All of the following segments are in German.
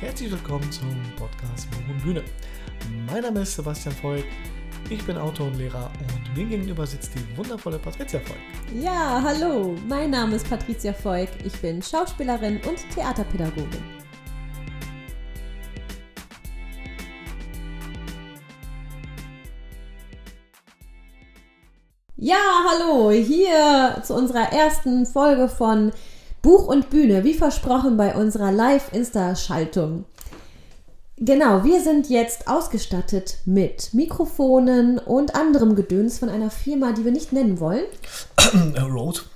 Herzlich willkommen zum Podcast Buch und Bühne. Mein Name ist Sebastian Volk, ich bin Autor und Lehrer und mir gegenüber sitzt die wundervolle Patricia Volk. Ja, hallo, mein Name ist Patricia Volk, ich bin Schauspielerin und Theaterpädagogin. Ja, hallo, hier zu unserer ersten Folge von Buch und Bühne, wie versprochen bei unserer Live-Insta-Schaltung. Genau, wir sind jetzt ausgestattet mit Mikrofonen und anderem Gedöns von einer Firma, die wir nicht nennen wollen. Road.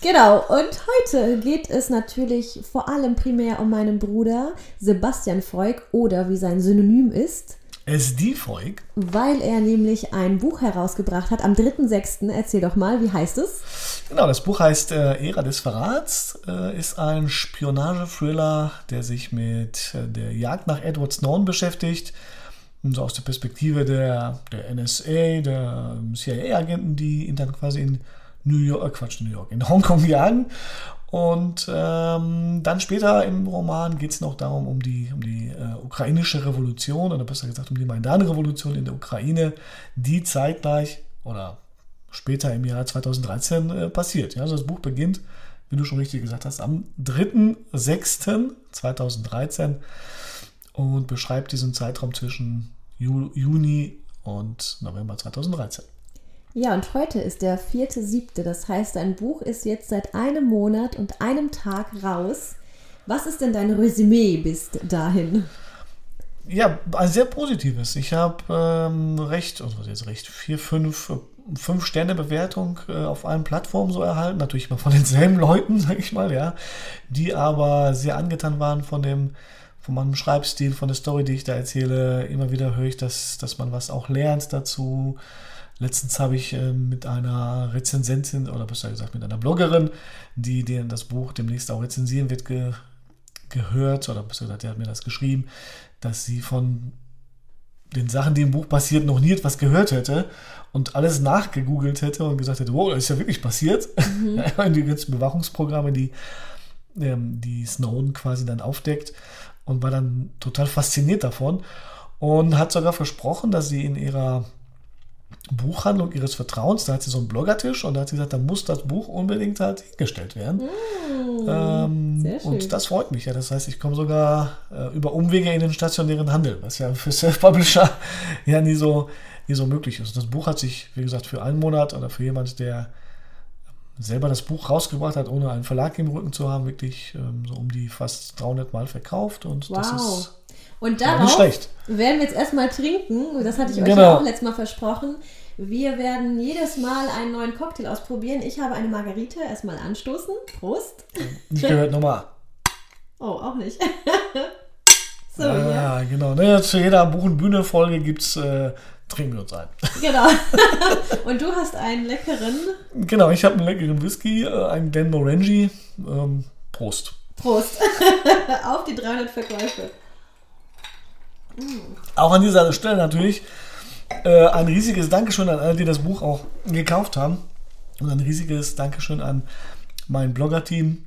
Genau, und heute geht es natürlich vor allem primär um meinen Bruder Sebastian Freuk oder wie sein Synonym ist, SD Volk. weil er nämlich ein Buch herausgebracht hat am 3.6. Erzähl doch mal, wie heißt es? Genau, das Buch heißt äh, Ära des Verrats, äh, ist ein Spionage-Thriller, der sich mit äh, der Jagd nach Edward Snowden beschäftigt. Und so aus der Perspektive der, der NSA, der CIA-Agenten, die ihn dann quasi in New York, äh, Quatsch, New York, in Hongkong jagen. Und ähm, dann später im Roman geht es noch darum, um die, um die äh, ukrainische Revolution, oder besser gesagt um die Maidan-Revolution in der Ukraine, die zeitgleich oder später im Jahr 2013 äh, passiert. Ja, also das Buch beginnt, wie du schon richtig gesagt hast, am 3.6.2013 und beschreibt diesen Zeitraum zwischen Ju Juni und November 2013. Ja, und heute ist der 4.7. Das heißt, dein Buch ist jetzt seit einem Monat und einem Tag raus. Was ist denn dein Resümee bis dahin? Ja, ein sehr positives. Ich habe ähm, recht, also was jetzt recht, vier, fünf, fünf Sterne Bewertung äh, auf allen Plattformen so erhalten. Natürlich immer von denselben Leuten, sage ich mal, ja. Die aber sehr angetan waren von dem, von meinem Schreibstil, von der Story, die ich da erzähle. Immer wieder höre ich, dass, dass man was auch lernt dazu. Letztens habe ich äh, mit einer Rezensentin oder besser gesagt mit einer Bloggerin, die, die das Buch demnächst auch rezensieren wird, ge gehört oder besser gesagt, die hat mir das geschrieben, dass sie von den Sachen, die im Buch passiert, noch nie etwas gehört hätte und alles nachgegoogelt hätte und gesagt hätte, wow, das ist ja wirklich passiert. Mhm. die ganzen Bewachungsprogramme, die, ähm, die Snowden quasi dann aufdeckt und war dann total fasziniert davon und hat sogar versprochen, dass sie in ihrer Buchhandlung ihres Vertrauens, da hat sie so einen Bloggertisch und da hat sie gesagt, da muss das Buch unbedingt halt hingestellt werden. Mm, ähm, und das freut mich ja. Das heißt, ich komme sogar äh, über Umwege in den stationären Handel, was ja für Self-Publisher ja nie so, nie so möglich ist. Das Buch hat sich, wie gesagt, für einen Monat oder für jemand, der selber das Buch rausgebracht hat, ohne einen Verlag im Rücken zu haben, wirklich ähm, so um die fast 300 Mal verkauft. Und das Wow. ist Und ja, darauf schlecht. werden wir jetzt erstmal trinken. Das hatte ich euch Genau. ja auch letztes Mal versprochen. Wir werden jedes Mal einen neuen Cocktail ausprobieren. Ich habe eine Margarite. Erstmal anstoßen. Prost. Ich gehört nochmal. Oh, auch nicht. so, ja. Ah, genau. Ne, zu jeder Buch- und Bühne-Folge gibt es äh, Trinken wir uns ein. Genau. Und du hast einen leckeren. Genau, ich habe einen leckeren Whisky, äh, einen Glenmorangie. Ähm, Prost. Prost. Auf die 300 Verkäufe. Auch an dieser Stelle natürlich äh, ein riesiges Dankeschön an alle, die das Buch auch gekauft haben. Und ein riesiges Dankeschön an mein Blogger-Team,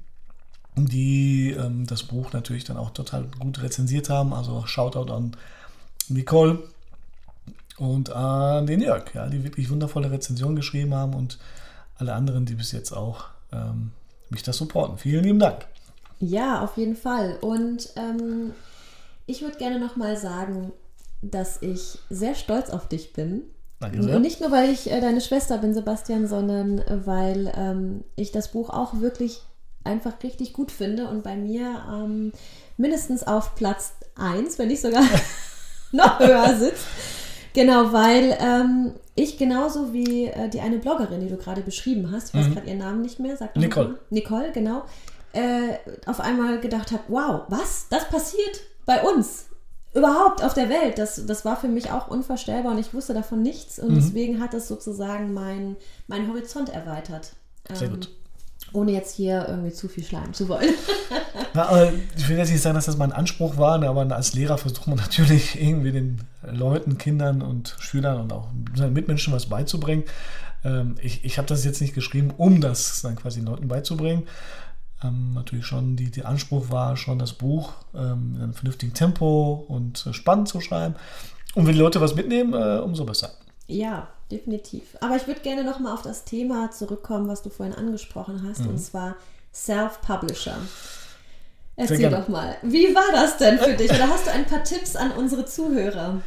die ähm, das Buch natürlich dann auch total gut rezensiert haben. Also Shoutout an Nicole und an den Jörg, ja, die wirklich wundervolle Rezensionen geschrieben haben und alle anderen, die bis jetzt auch ähm, mich das supporten. Vielen lieben Dank. Ja, auf jeden Fall. Und ähm, ich würde gerne nochmal sagen, dass ich sehr stolz auf dich bin. Danke sehr. Und nicht nur, weil ich äh, deine Schwester bin, Sebastian, sondern äh, weil ähm, ich das Buch auch wirklich einfach richtig gut finde und bei mir ähm, mindestens auf Platz 1, wenn nicht sogar noch höher sitzt. Genau, weil ähm, ich genauso wie äh, die eine Bloggerin, die du gerade beschrieben hast, ich weiß Mhm. gerade ihren Namen nicht mehr, sag doch Nicole. Nicole, genau, äh, auf einmal gedacht habe, wow, was? Das passiert bei uns? Überhaupt auf der Welt. Das, das war für mich auch unvorstellbar und ich wusste davon nichts und Mhm. deswegen hat es sozusagen mein, mein Horizont erweitert. Sehr Ähm, gut. Ohne jetzt hier irgendwie zu viel schleimen zu wollen. Na, ich will jetzt nicht sagen, dass das mein Anspruch war, ne, aber als Lehrer versucht man natürlich irgendwie den Leuten, Kindern und Schülern und auch seinen Mitmenschen was beizubringen. Ähm, ich ich habe das jetzt nicht geschrieben, um das dann quasi den Leuten beizubringen. Ähm, natürlich schon die, die Anspruch war, schon das Buch ähm, in einem vernünftigen Tempo und äh, spannend zu schreiben. Und wenn die Leute was mitnehmen, äh, umso besser. Ja, definitiv. Aber ich würde gerne nochmal auf das Thema zurückkommen, was du vorhin angesprochen hast, mhm. und zwar Self-Publisher. Erzähl doch mal, wie war das denn für dich? Oder hast du ein paar Tipps an unsere Zuhörer?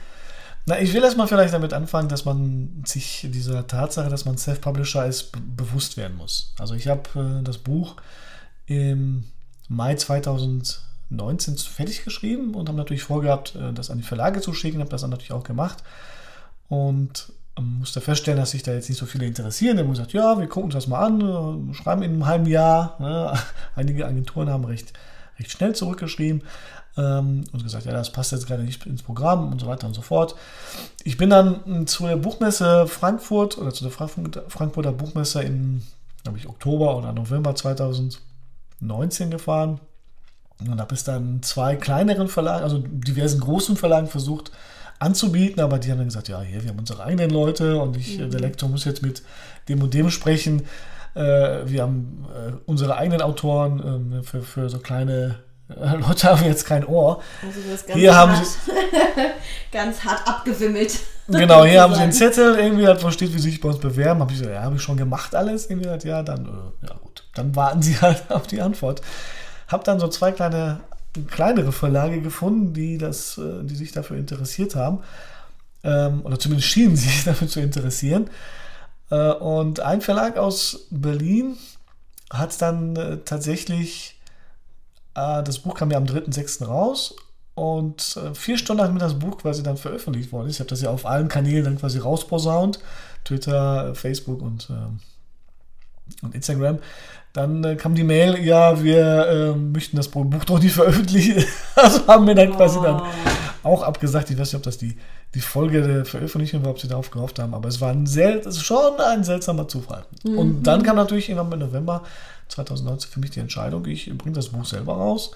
Na, ich will erstmal vielleicht damit anfangen, dass man sich dieser Tatsache, dass man Self-Publisher ist, bewusst werden muss. Also ich habe äh, das Buch im Mai 2019 fertig geschrieben und habe natürlich vorgehabt, äh, das an die Verlage zu schicken, habe das dann natürlich auch gemacht und ähm, musste feststellen, dass sich da jetzt nicht so viele interessieren. Die haben gesagt, ja, wir gucken uns das mal an, äh, schreiben in einem halben Jahr. Ne? Einige Agenturen haben recht, recht schnell zurückgeschrieben ähm, und gesagt, ja, das passt jetzt gerade nicht ins Programm und so weiter und so fort. Ich bin dann hm, zu der Buchmesse Frankfurt oder zu der Frankfurter Buchmesse im, glaube ich, Oktober oder November 2019 gefahren und habe es dann zwei kleineren Verlagen, also diversen großen Verlagen versucht anzubieten, aber die haben dann gesagt, ja, hier, wir haben unsere eigenen Leute und ich, mhm. der Lektor muss jetzt mit dem und dem sprechen. Äh, wir haben äh, unsere eigenen Autoren äh, für, für so kleine äh, Leute haben jetzt kein Ohr. Also das hier hart, haben sie ganz hart abgewimmelt. Genau, hier haben sie einen Zettel, irgendwie halt, wo steht, wie sie sich bei uns bewerben. Habe ich gesagt, ja, habe ich schon gemacht alles. Irgendwie halt, ja, dann, ja gut, dann warten sie halt auf die Antwort. Habe dann so zwei kleine, kleinere Verlage gefunden, die, das, äh, die sich dafür interessiert haben. Ähm, oder zumindest schienen sich dafür zu interessieren. Äh, und ein Verlag aus Berlin hat dann äh, tatsächlich das Buch kam ja am 3.6. raus und vier Stunden nachdem das Buch quasi dann veröffentlicht worden ist, ich habe das ja auf allen Kanälen dann quasi rausposaunt, Twitter, Facebook und, äh, und Instagram, dann äh, kam die Mail, ja, wir äh, möchten das Buch doch nicht veröffentlichen. also haben wir dann quasi dann oh. auch abgesagt. Ich weiß nicht, ob das die, die Folge der Veröffentlichung war, ob sie darauf gehofft haben, aber es war ein sel schon ein seltsamer Zufall. Mhm. Und dann kam natürlich irgendwann im November 2019 für mich die Entscheidung, ich bringe das Buch selber raus.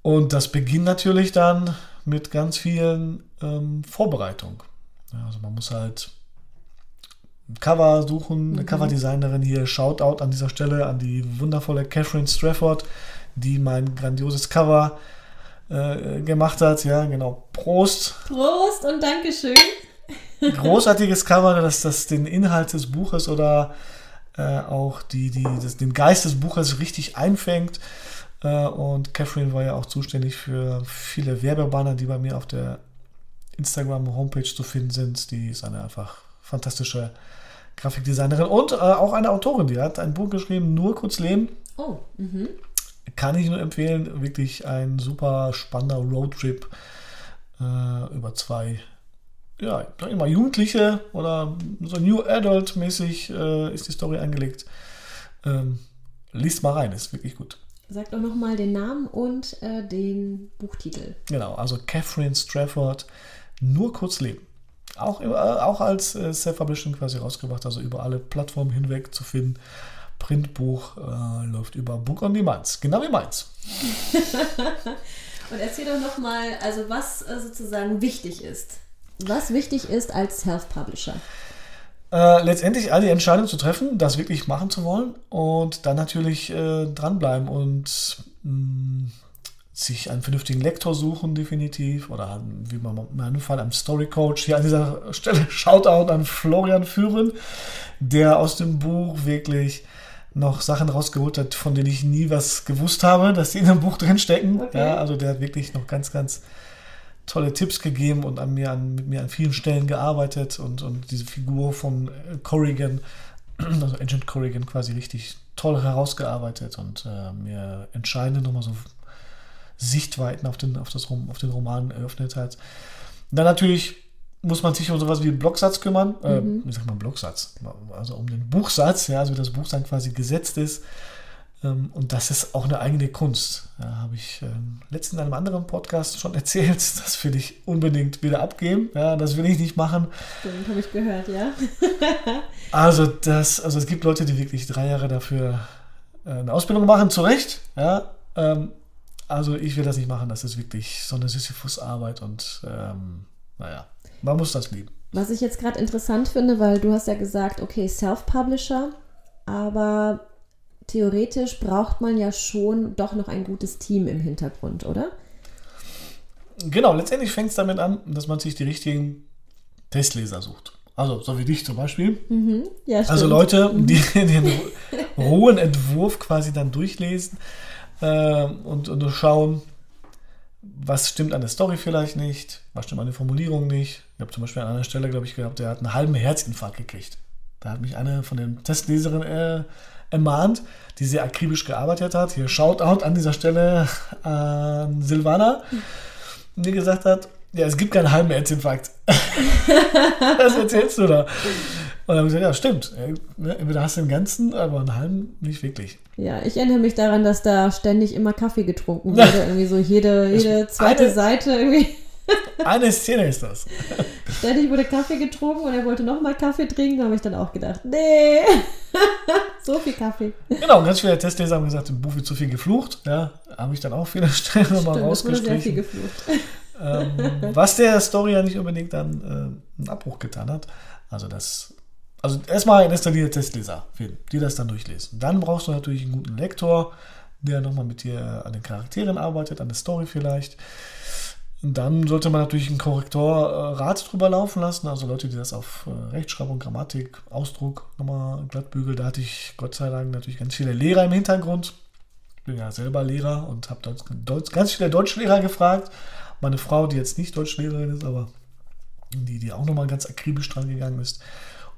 Und das beginnt natürlich dann mit ganz vielen ähm, Vorbereitungen. Ja, also man muss halt Cover suchen, eine mhm. Coverdesignerin hier, Shoutout an dieser Stelle an die wundervolle Catherine Strafford, die mein grandioses Cover äh, gemacht hat. Ja, genau. Prost. Prost und Dankeschön. Großartiges Cover, das, das den Inhalt des Buches oder äh, auch die, die, das, den Geist des Buches richtig einfängt. Äh, und Catherine war ja auch zuständig für viele Werbebanner, die bei mir auf der Instagram-Homepage zu finden sind. Die ist eine einfach fantastische Grafikdesignerin und äh, auch eine Autorin. Die hat ein Buch geschrieben, Nur kurz leben. Oh, mhm. Kann ich nur empfehlen. Wirklich ein super spannender Roadtrip äh, über zwei ja, sag ich mal, Jugendliche oder so New Adult-mäßig äh, ist die Story angelegt. Ähm, liest mal rein, ist wirklich gut. Sag doch nochmal den Namen und äh, den Buchtitel. Genau, also Catherine Strafford, nur kurz leben. Auch, äh, auch als äh, Self-Publishing quasi rausgebracht, also über alle Plattformen hinweg zu finden. Printbuch äh, läuft über Book on Demand, genau wie meins. und erzähl doch nochmal, also was äh, sozusagen wichtig ist was wichtig ist als Self-Publisher? Äh, letztendlich all die Entscheidungen zu treffen, das wirklich machen zu wollen und dann natürlich äh, dranbleiben und mh, mm, sich einen vernünftigen Lektor suchen, definitiv. Oder wie man in meinem Fall einen Story Coach. Hier an dieser Stelle Shoutout an Florian Führen, der aus dem Buch wirklich noch Sachen rausgeholt hat, von denen ich nie was gewusst habe, dass die in dem Buch drin stecken. Okay. Ja, also der hat wirklich noch ganz, ganz tolle Tipps gegeben und an mir an, mit mir an vielen Stellen gearbeitet und, und diese Figur von äh, Corrigan, also Agent Corrigan quasi richtig toll herausgearbeitet und äh, mir entscheidende nochmal so Sichtweiten auf den, auf, das, auf den Roman eröffnet hat. dann natürlich muss man sich um sowas wie einen Blocksatz kümmern. Äh, mhm. Äh, wie sagt man Blocksatz? Also um den Buchsatz, ja, also wie das Buch dann quasi gesetzt ist. Ähm, und das ist auch eine eigene Kunst. Da habe ich ähm, letztens in einem anderen Podcast schon erzählt. Das will ich unbedingt wieder abgeben. Ja, das will ich nicht machen. Stimmt, habe ich gehört, ja. also, das, also es gibt Leute, die wirklich drei Jahre dafür äh, eine Ausbildung machen, zu Recht. Ja, ähm, also ich will das nicht machen. Das ist wirklich so eine Sisyphus-Arbeit und ähm, naja, man muss das lieben. Was ich jetzt gerade interessant finde, weil du hast ja gesagt, okay, Self-Publisher, aber theoretisch braucht man ja schon doch noch ein gutes Team im Hintergrund, oder? Genau, letztendlich fängt es damit an, dass man sich die richtigen Testleser sucht. Also, so wie dich zum Beispiel. Mhm. Ja, Also. Leute, die den rohen Entwurf quasi dann durchlesen äh, und, und schauen, was stimmt an der Story vielleicht nicht, was stimmt an der Formulierung nicht. Ich habe zum Beispiel an einer Stelle, glaube ich, gehabt, der hat einen halben Herzinfarkt gekriegt. Da hat mich eine von den Testleserinnen äh, ermahnt, die sehr akribisch gearbeitet hat. Hier Shoutout an dieser Stelle an Silvana, die gesagt hat, ja, es gibt keinen halben Herzinfarkt. Was erzählst du da? Und dann habe ich gesagt, ja, stimmt. Ne, Entweder hast du den ganzen, aber einen halben nicht wirklich. Ja, ich erinnere mich daran, dass da ständig immer Kaffee getrunken wurde. irgendwie so jede, jede zweite eine- Seite irgendwie. Eine Szene ist das. Ständig wurde Kaffee getrunken und er wollte nochmal Kaffee trinken. Da habe ich dann auch gedacht, nee, so viel Kaffee. Genau, ganz viele Testleser haben gesagt, im Buch wird zu viel geflucht. Ja, habe ich dann auch viele Stellen nochmal wurde sehr viel rausgestrichen. geflucht. ähm, was der Story ja nicht unbedingt dann äh, einen Abbruch getan hat. Also das, also erstmal in erster Linie Testleser finden, die das dann durchlesen. Dann brauchst du natürlich einen guten Lektor, der nochmal mit dir an den Charakteren arbeitet, an der Story vielleicht. Und dann sollte man natürlich einen Korrektor äh, drüber laufen lassen, also Leute, die das auf äh, Rechtschreibung, Grammatik, Ausdruck nochmal glatt bügeln. Da hatte ich Gott sei Dank natürlich ganz viele Lehrer im Hintergrund. Ich bin ja selber Lehrer und habe ganz viele Deutschlehrer gefragt. Meine Frau, die jetzt nicht Deutschlehrerin ist, aber die, die auch nochmal ganz akribisch dran gegangen ist.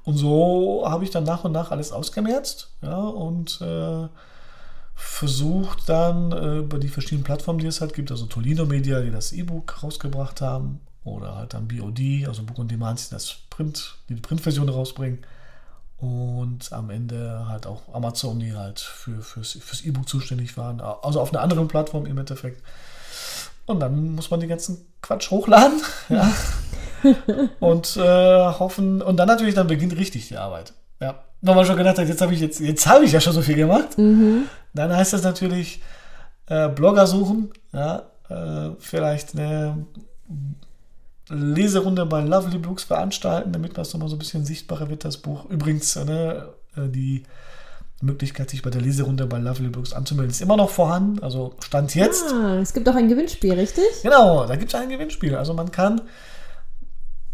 Und so habe ich dann nach und nach alles ausgemerzt ja, und äh, versucht dann äh, über die verschiedenen Plattformen, die es halt gibt, also Tolino Media, die das E-Book rausgebracht haben, oder halt dann BOD, also Book on Demand, die das Print, die, die Printversion rausbringen. Und am Ende halt auch Amazon, die halt für, fürs, fürs E-Book zuständig waren. Also auf einer anderen Plattform im Endeffekt. Und dann muss man den ganzen Quatsch hochladen. Ja. und äh, hoffen. Und dann natürlich, dann beginnt richtig die Arbeit. Ja. Wenn man schon gedacht hat, jetzt habe ich jetzt, jetzt habe ich ja schon so viel gemacht. Mhm. Dann heißt das natürlich äh, Blogger suchen, ja, äh, vielleicht eine Leserunde bei Lovely Books veranstalten, damit das nochmal so ein bisschen sichtbarer wird, das Buch. Übrigens, äh, ne, äh, die Möglichkeit, sich bei der Leserunde bei Lovely Books anzumelden, ist immer noch vorhanden. Also Stand jetzt. Ah, es gibt auch ein Gewinnspiel, richtig? Genau, da gibt es ein Gewinnspiel. Also man kann,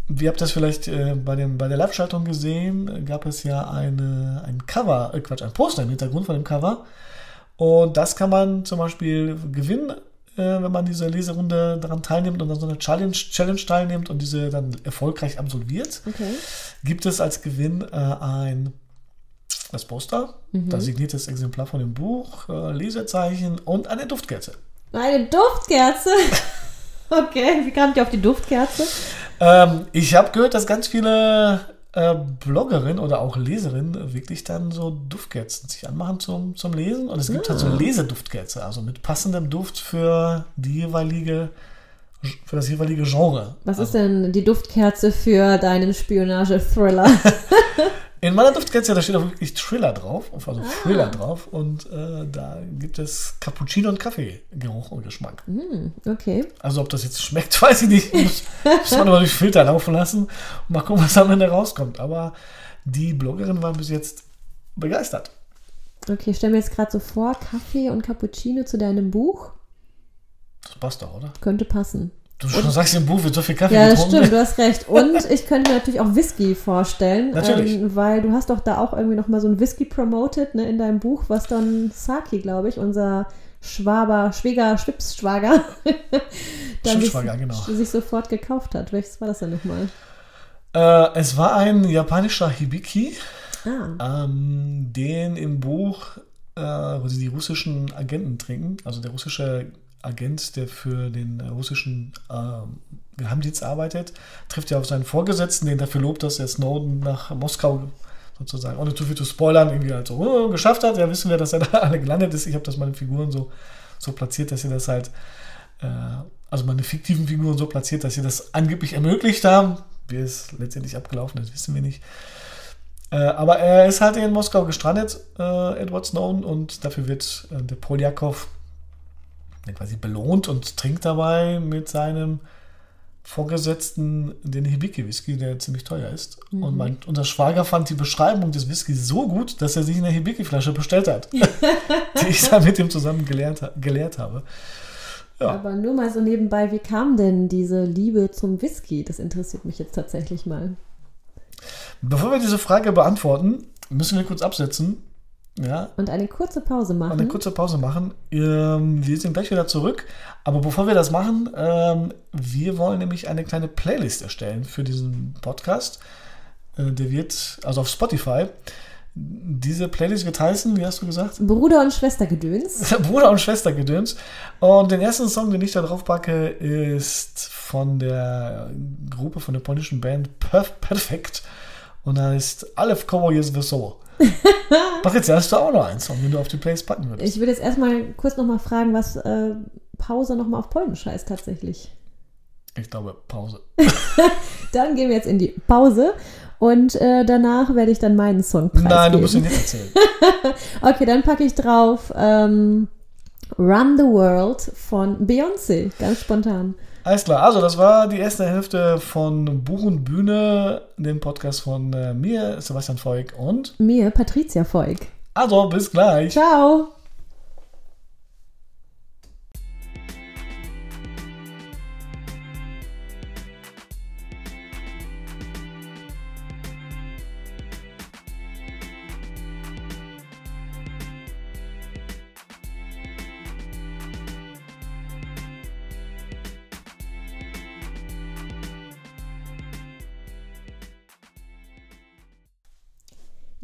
wie habt ihr das vielleicht äh, bei, dem, bei der Live-Schaltung gesehen, gab es ja eine, ein Cover, äh, Quatsch, ein Poster im Hintergrund von dem Cover. Und das kann man zum Beispiel gewinnen, äh, wenn man diese Leserunde daran teilnimmt und an so einer Challenge, Challenge teilnimmt und diese dann erfolgreich absolviert. Okay. Gibt es als Gewinn äh, ein das Poster, das signiertes Exemplar von dem Buch, äh, Lesezeichen und eine Duftkerze. Eine Duftkerze. Okay, wie kamt ihr auf die Duftkerze? Ähm, ich habe gehört, dass ganz viele äh, Bloggerinnen oder auch Leserinnen wirklich dann so Duftkerzen sich anmachen zum, zum Lesen. Und es gibt halt so Leseduftkerze, also mit passendem Duft für die jeweilige für das jeweilige Genre. Was also, ist denn die Duftkerze für deinen Spionage-Thriller? In meiner Duftkerze, da steht auch wirklich Thriller drauf, also Thriller drauf. Und äh, da gibt es Cappuccino und Kaffeegeruch und Geschmack. Hm, okay. Also ob das jetzt schmeckt, weiß ich nicht. Muss, muss man aber durch Filter laufen lassen und mal gucken, was am Ende rauskommt. Aber die Bloggerin war bis jetzt begeistert. Okay, ich stelle mir jetzt gerade so vor, Kaffee und Cappuccino zu deinem Buch. Das passt doch, oder? Könnte passen. Du schon sagst, im Buch wird so viel Kaffee Ja, getrunken. stimmt, du hast recht. Und ich könnte mir natürlich auch Whisky vorstellen, Natürlich. Ähm, weil du hast doch da auch irgendwie noch mal so ein Whisky promoted ne, in deinem Buch, was dann Saki, glaube ich, unser Schwaber, Schwieger, Schwipsschwager, dann sich, genau. sich sofort gekauft hat. Welches war das denn nochmal? Äh, es war ein japanischer Hibiki, Ah, ähm, den im Buch äh, wo sie die russischen Agenten trinken. Also der russische Agent, der für den äh, russischen ähm, Geheimdienst arbeitet, trifft ja auf seinen Vorgesetzten, den dafür lobt, dass er Snowden nach Moskau sozusagen, ohne zu viel zu spoilern, irgendwie halt so oh, geschafft hat. Ja, wissen wir, dass er da alle gelandet ist. Ich habe das meine Figuren so, so platziert, dass sie das halt, äh, also meine fiktiven Figuren so platziert, dass sie das angeblich ermöglicht haben. Wie es letztendlich abgelaufen ist, wissen wir nicht. Äh, aber er ist halt in Moskau gestrandet, äh, Edward Snowden, und dafür wird äh, der Poljakov quasi belohnt und trinkt dabei mit seinem Vorgesetzten den Hibiki-Whisky, der ziemlich teuer ist. Mhm. Und mein, unser Schwager fand die Beschreibung des Whiskys so gut, dass er sich eine Hibiki-Flasche bestellt hat, die ich dann mit ihm zusammen gelernt, gelehrt habe. Ja. Aber nur mal so nebenbei, wie kam denn diese Liebe zum Whisky? Das interessiert mich jetzt tatsächlich mal. Bevor wir diese Frage beantworten, müssen wir kurz absetzen. Ja. Und eine kurze Pause machen. Und eine kurze Pause machen. Ähm, wir sind gleich wieder zurück. Aber bevor wir das machen, ähm, wir wollen nämlich eine kleine Playlist erstellen für diesen Podcast. Äh, der wird, also auf Spotify. Diese Playlist wird heißen, wie hast du gesagt? Bruder und Schwestergedöns. Bruder und Schwestergedöns. Und den ersten Song, den ich da drauf packe, ist von der Gruppe, von der polnischen Band Perf Perfect. Und da ist Aleph Cowboys Wesoło. Doch, jetzt hast du auch noch einen Song, den du auf die Plays packen würdest. Ich würde jetzt erstmal kurz nochmal fragen, was äh, Pause nochmal auf Polnisch heißt tatsächlich. Ich glaube Pause. dann gehen wir jetzt in die Pause und äh, danach werde ich dann meinen Song preisgeben. Nein, du musst ihn nicht erzählen. okay, dann packe ich drauf ähm, Run the World von Beyoncé, ganz spontan. Alles klar, also das war die erste Hälfte von Buch und Bühne, dem Podcast von äh, mir, Sebastian Feug und mir, Patricia Feug. Also, bis gleich. Ciao.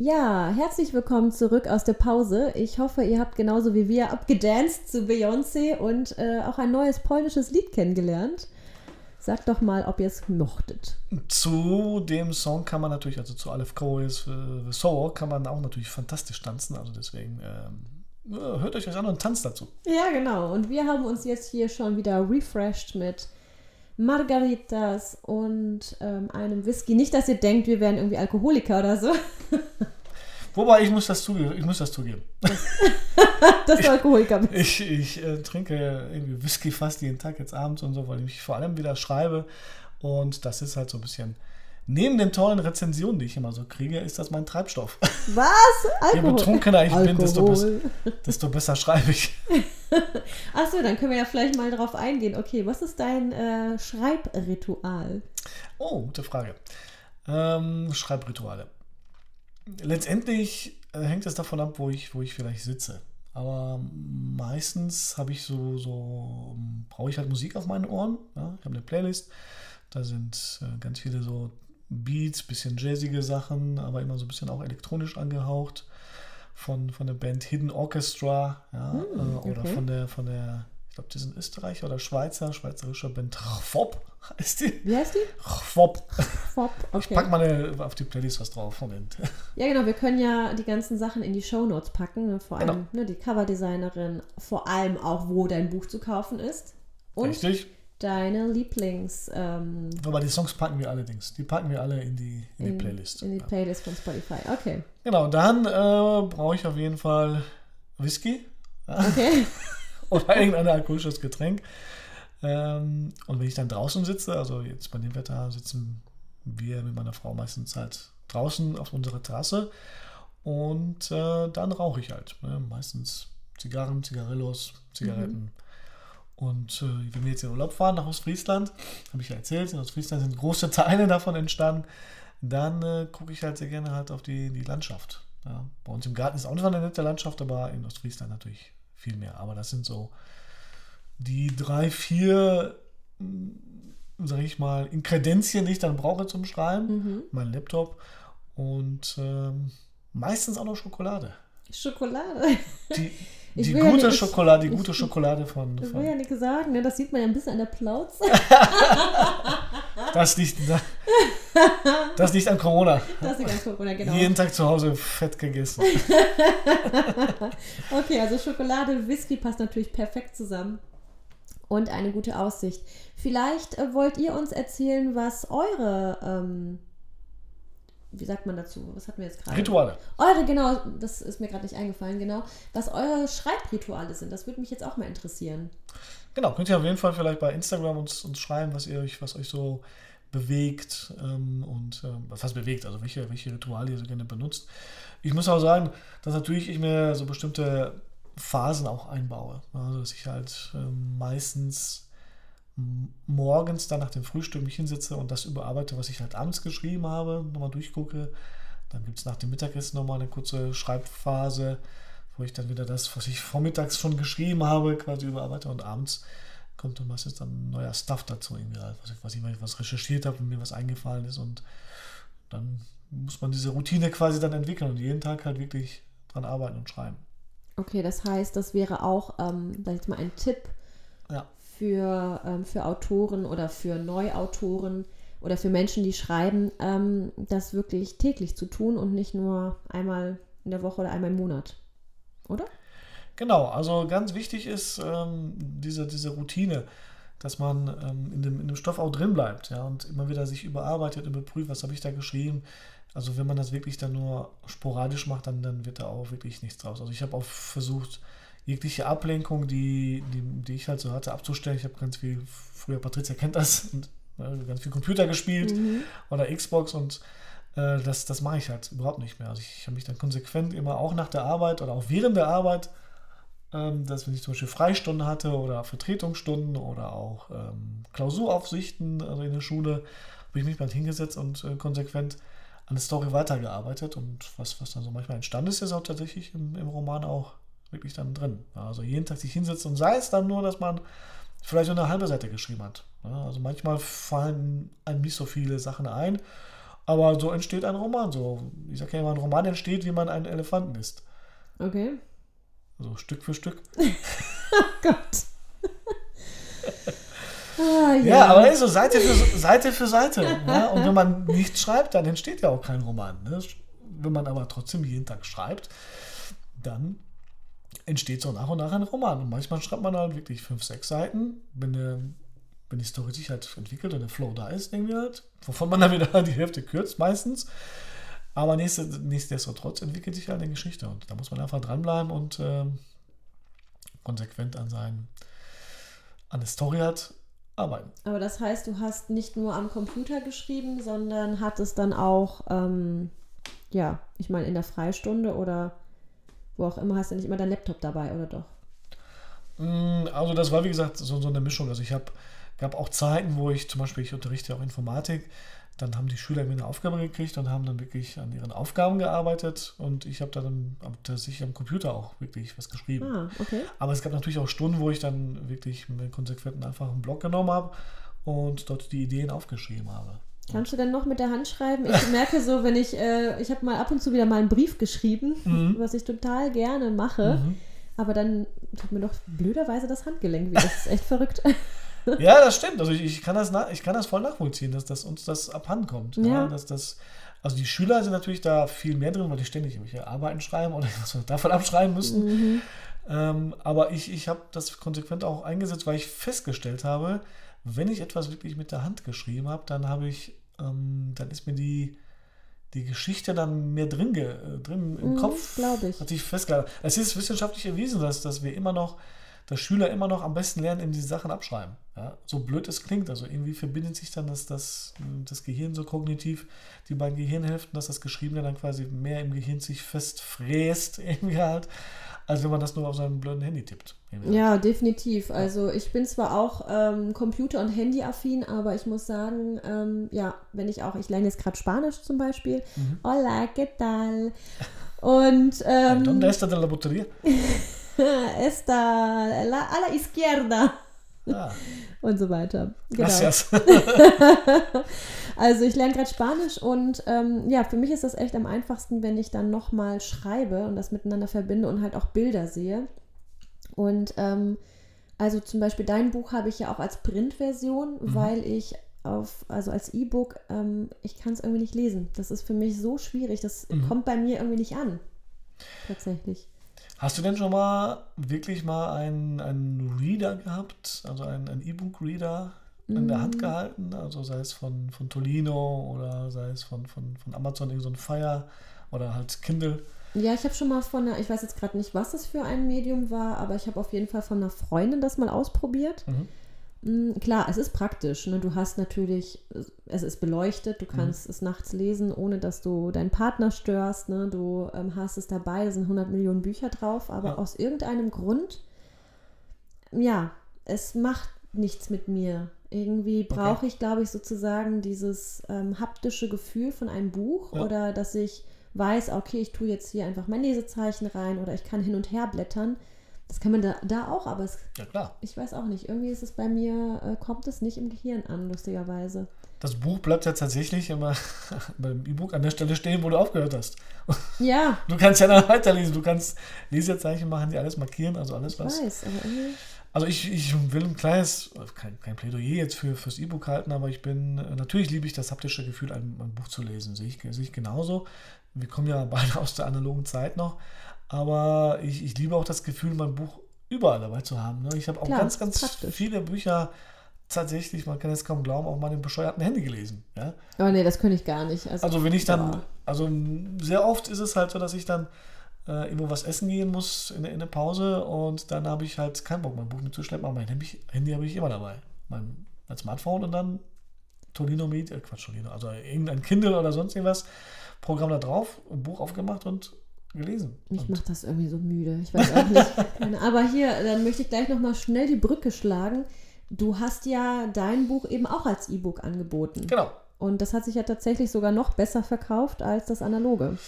Ja, herzlich willkommen zurück aus der Pause. Ich hoffe, ihr habt genauso wie wir abgedanced zu Beyoncé und äh, auch ein neues polnisches Lied kennengelernt. Sagt doch mal, ob ihr es mochtet. Zu dem Song kann man natürlich, also zu Aleph Coes äh, Soul, kann man auch natürlich fantastisch tanzen. Also deswegen ähm, hört euch das an und tanzt dazu. Ja, genau. Und wir haben uns jetzt hier schon wieder refreshed mit Margaritas und ähm, einem Whisky. Nicht, dass ihr denkt, wir wären irgendwie Alkoholiker oder so. Wobei, ich muss das zugeben. Ich muss das zugeben. dass du Alkoholiker bist. Ich, ich äh, trinke irgendwie Whisky fast jeden Tag jetzt abends und so, weil ich mich vor allem wieder schreibe. Und das ist halt so ein bisschen neben den tollen Rezensionen, die ich immer so kriege, ist das mein Treibstoff. Was? Alkohol? Je betrunkener ich Alkohol. bin, desto, besser, desto besser schreibe ich. Achso, dann können wir ja vielleicht mal darauf eingehen. Okay, was ist dein äh, Schreibritual? Oh, gute Frage. Ähm, Schreibrituale. Letztendlich äh, hängt es davon ab, wo ich, wo ich vielleicht sitze. Aber meistens habe ich so, so brauche ich halt Musik auf meinen Ohren. Ja? Ich habe eine Playlist. Da sind äh, ganz viele so Beats, bisschen jazzige Sachen, aber immer so ein bisschen auch elektronisch angehaucht. Von, von der Band Hidden Orchestra, ja, mm, okay. oder von der, von der, ich glaube, die sind Österreicher oder Schweizer, schweizerischer Band Chfop heißt die. Wie heißt die? Chfop. Chfop, okay. Ich pack mal auf die Playlist was drauf von denen. Ja, genau, wir können ja die ganzen Sachen in die Shownotes packen, ne, vor allem genau. ne, die Coverdesignerin, vor allem auch, wo dein Buch zu kaufen ist. Und Richtig deine Lieblings. Ähm, Aber die Songs packen wir allerdings. Die packen wir alle in die, in, in die Playlist. In die Playlist von Spotify, okay. Genau, dann äh, brauche ich auf jeden Fall Whisky. Okay. Oder irgendein alkoholisches Getränk. Ähm, und wenn ich dann draußen sitze, also jetzt bei dem Wetter sitzen wir mit meiner Frau meistens halt draußen auf unserer Terrasse und äh, dann rauche ich halt. Ne? Meistens Zigarren, Zigarillos, Zigaretten. Mhm. Und äh, wenn wir jetzt in Urlaub fahren nach Ostfriesland, habe ich ja erzählt, in Ostfriesland sind große Teile davon entstanden, dann äh, gucke ich halt sehr gerne halt auf die, die Landschaft. Ja. Bei uns im Garten ist auch noch eine nette Landschaft, aber in Ostfriesland natürlich viel mehr. Aber das sind so die drei, vier, hm, sage ich mal, Inkredenzien, die ich dann brauche zum Schreiben. Mhm. Mein Laptop und ähm, meistens auch noch Schokolade. Schokolade? Die, die gute ja Schokolade, die gute ich, Schokolade von. Ich will ja nichts sagen, ne? das sieht man ja ein bisschen an der Plauze. das, liegt, das liegt an Corona. Das liegt an Corona, genau. Jeden Tag zu Hause fett gegessen. okay, also Schokolade, Whisky passt natürlich perfekt zusammen. Und eine gute Aussicht. Vielleicht äh, wollt ihr uns erzählen, was eure ähm, wie sagt man dazu? Was hatten wir jetzt gerade? Rituale. Eure, genau, das ist mir gerade nicht eingefallen, genau. Was eure Schreibrituale sind, das würde mich jetzt auch mal interessieren. Genau, könnt ihr auf jeden Fall vielleicht bei Instagram uns, uns schreiben, was ihr euch, was euch so bewegt ähm, und ähm, was heißt bewegt, also welche, welche Rituale ihr so gerne benutzt. Ich muss auch sagen, dass natürlich ich mir so bestimmte Phasen auch einbaue. Also dass ich halt ähm, meistens morgens dann nach dem Frühstück mich hinsetze und das überarbeite, was ich halt abends geschrieben habe, nochmal durchgucke. Dann gibt es nach dem Mittagessen nochmal eine kurze Schreibphase, wo ich dann wieder das, was ich vormittags schon geschrieben habe, quasi überarbeite und abends kommt dann meistens dann neuer Stuff dazu, irgendwie halt, was, ich, was ich was recherchiert habe und mir was eingefallen ist und dann muss man diese Routine quasi dann entwickeln und jeden Tag halt wirklich dran arbeiten und schreiben. Okay, das heißt, das wäre auch, ähm, sag ich mal, ein Tipp Ja. Für, ähm, für Autoren oder für Neuautoren oder für Menschen, die schreiben, ähm, das wirklich täglich zu tun und nicht nur einmal in der Woche oder einmal im Monat. Oder? Genau, also ganz wichtig ist ähm, diese, diese Routine, dass man ähm, in, dem, in dem Stoff auch drin bleibt ja, und immer wieder sich überarbeitet, überprüft, was habe ich da geschrieben. Also wenn man das wirklich dann nur sporadisch macht, dann, dann wird da auch wirklich nichts draus. Also ich habe auch versucht, jegliche Ablenkung, die, die, die ich halt so hatte, abzustellen. Ich habe ganz viel, früher Patricia kennt das, und, äh, ganz viel Computer gespielt oder Xbox und äh, das, das mache ich halt überhaupt nicht mehr. Also ich, ich habe mich dann konsequent immer auch nach der Arbeit oder auch während der Arbeit ähm, dass wenn ich zum Beispiel Freistunden hatte oder Vertretungsstunden oder auch ähm, Klausuraufsichten also in der Schule, habe ich mich mal hingesetzt und äh, konsequent an der Story weitergearbeitet und was, was dann so manchmal entstanden ist, ist auch tatsächlich im, im Roman auch wirklich dann drin. Ja, also jeden Tag sich hinsetzt und sei es dann nur, dass man vielleicht nur eine halbe Seite geschrieben hat. Ja, also manchmal fallen einem nicht so viele Sachen ein, aber so entsteht ein Roman. So, ich sage ja immer, ein Roman entsteht, wie man einen Elefanten isst. Okay. So Stück für Stück. Gott. ah, Ja, aber ist so Seite für Seite. Für Seite ja? Und wenn man nichts schreibt, dann entsteht ja auch kein Roman. Ne? Wenn man aber trotzdem jeden Tag schreibt, dann entsteht so nach und nach ein Roman. Und manchmal schreibt man halt wirklich fünf, sechs Seiten, wenn, eine, wenn die Story sich halt entwickelt und der Flow da ist, irgendwie halt, wovon man dann wieder die Hälfte kürzt meistens. Aber nichtsdestotrotz entwickelt sich halt eine Geschichte und da muss man einfach dranbleiben und ähm, konsequent an sein, an der Story halt arbeiten. Aber das heißt, du hast nicht nur am Computer geschrieben, sondern hattest dann auch, ähm, ja, ich meine, in der Freistunde oder wo auch immer, hast du nicht immer dein Laptop dabei, oder doch? Mm, Also das war wie gesagt so, so eine Mischung. Also ich habe gab auch Zeiten, wo ich zum Beispiel, ich unterrichte auch Informatik, dann haben die Schüler mir eine Aufgabe gekriegt und haben dann wirklich an ihren Aufgaben gearbeitet und ich habe dann tatsächlich am Computer auch wirklich was geschrieben. Ah, okay. Aber es gab natürlich auch Stunden, wo ich dann wirklich mir konsequent einfach einen Block genommen habe und dort die Ideen aufgeschrieben habe. Kannst du denn noch mit der Hand schreiben? Ich merke so, wenn ich, äh, ich habe mal ab und zu wieder mal einen Brief geschrieben, Mhm. was ich total gerne mache, aber dann tut mir doch blöderweise das Handgelenk weh. Das ist echt verrückt. Ja, das stimmt. Also ich, ich, kann das ich kann das voll nachvollziehen, dass, dass uns das abhanden kommt. Ja. Dass das, also die Schüler sind natürlich da viel mehr drin, weil die ständig irgendwelche Arbeiten schreiben oder was wir davon abschreiben müssen. Ähm, aber ich, ich habe das konsequent auch eingesetzt, weil ich festgestellt habe, wenn ich etwas wirklich mit der Hand geschrieben habe, dann habe ich, ähm, dann ist mir die, die Geschichte dann mehr drin, ge, äh, drin im Mhm, Kopf. glaub ich. Hat sich festgehalten. Es ist wissenschaftlich erwiesen, dass, dass wir immer noch, dass Schüler immer noch am besten lernen, indem sie Sachen abschreiben. Ja? So blöd es klingt. Also irgendwie verbindet sich dann das, das, das Gehirn so kognitiv, die beiden Gehirnhälften, dass das Geschriebene dann quasi mehr im Gehirn sich festfräst, irgendwie halt, als wenn man das nur auf seinem blöden Handy tippt. Ja, definitiv. Also ich bin zwar auch ähm, Computer- und Handy-affin, aber ich muss sagen, ähm, ja, wenn ich auch, ich lerne jetzt gerade Spanisch zum Beispiel. Hola, ¿qué tal? Und ähm, ¿Dónde está de la batería? esta la, a la izquierda Ah, und so weiter. Genau. gracias. Also ich lerne gerade Spanisch und ähm, ja, für mich ist das echt am einfachsten, wenn ich dann nochmal schreibe und das miteinander verbinde und halt auch Bilder sehe. Und ähm, also zum Beispiel dein Buch habe ich ja auch als Printversion, weil ich auf, also als E-Book, ähm, ich kann es irgendwie nicht lesen. Das ist für mich so schwierig, das kommt bei mir irgendwie nicht an. Tatsächlich. Hast du denn schon mal wirklich mal einen, einen Reader gehabt, also einen, einen E-Book-Reader in der Hand Mm. gehalten, also sei es von, von Tolino oder sei es von, von, von Amazon, irgend so ein Fire oder halt Kindle. Ja, ich habe schon mal von einer, ich weiß jetzt gerade nicht, was das für ein Medium war, aber ich habe auf jeden Fall von einer Freundin das mal ausprobiert. Mhm. Mm, Klar, es ist praktisch. Ne? Du hast natürlich, es ist beleuchtet, Mhm. du kannst es nachts lesen, ohne dass du deinen Partner störst. Ne? Du ähm, hast es dabei, da sind 100 Millionen Bücher drauf, aber Ja. aus irgendeinem Grund, ja, es macht nichts mit mir. Irgendwie Okay. brauche ich, glaube ich, sozusagen dieses ähm, haptische Gefühl von einem Buch Ja. oder dass ich weiß, okay, ich tue jetzt hier einfach mein Lesezeichen rein oder ich kann hin und her blättern. Das kann man da, da auch, aber es Ja ich weiß auch nicht. Irgendwie ist es bei mir, äh, kommt es nicht im Gehirn an, lustigerweise. Das Buch bleibt ja tatsächlich immer beim E-Book an der Stelle stehen, wo du aufgehört hast. Ja, Du kannst ja dann weiterlesen. Du kannst Lesezeichen machen, die alles markieren, also alles ich was. weiß, aber irgendwie. Also ich, ich will ein kleines, kein, kein Plädoyer jetzt für, fürs E-Book halten, aber ich bin, natürlich liebe ich das haptische Gefühl, ein, ein Buch zu lesen. Sehe ich, sehe ich genauso. Wir kommen ja beide aus der analogen Zeit noch. Aber ich, ich liebe auch das Gefühl, mein Buch überall dabei zu haben. Ne? Ich habe auch Klar, ganz, ganz praktisch. viele Bücher tatsächlich, man kann es kaum glauben, auf meinem bescheuerten Handy gelesen. Ja? Aber nee, das könnte ich gar nicht. Also, Also wenn ich dann, also sehr oft ist es halt so, dass ich dann äh, irgendwo was essen gehen muss in, der- in der Pause und dann habe ich halt keinen Bock, mein Buch mitzuschleppen, aber mein Handy, Handy habe ich immer dabei. Mein, mein Smartphone und dann Tolino Media, äh, Quatsch, Tolino, also irgendein Kindle oder sonst irgendwas, Programm da drauf, ein Buch aufgemacht und gelesen. mich macht das irgendwie so müde. Ich weiß auch nicht. Aber hier, dann möchte ich gleich nochmal schnell die Brücke schlagen. Du hast ja dein Buch eben auch als E-Book angeboten. genau. Und das hat sich ja tatsächlich sogar noch besser verkauft als das analoge.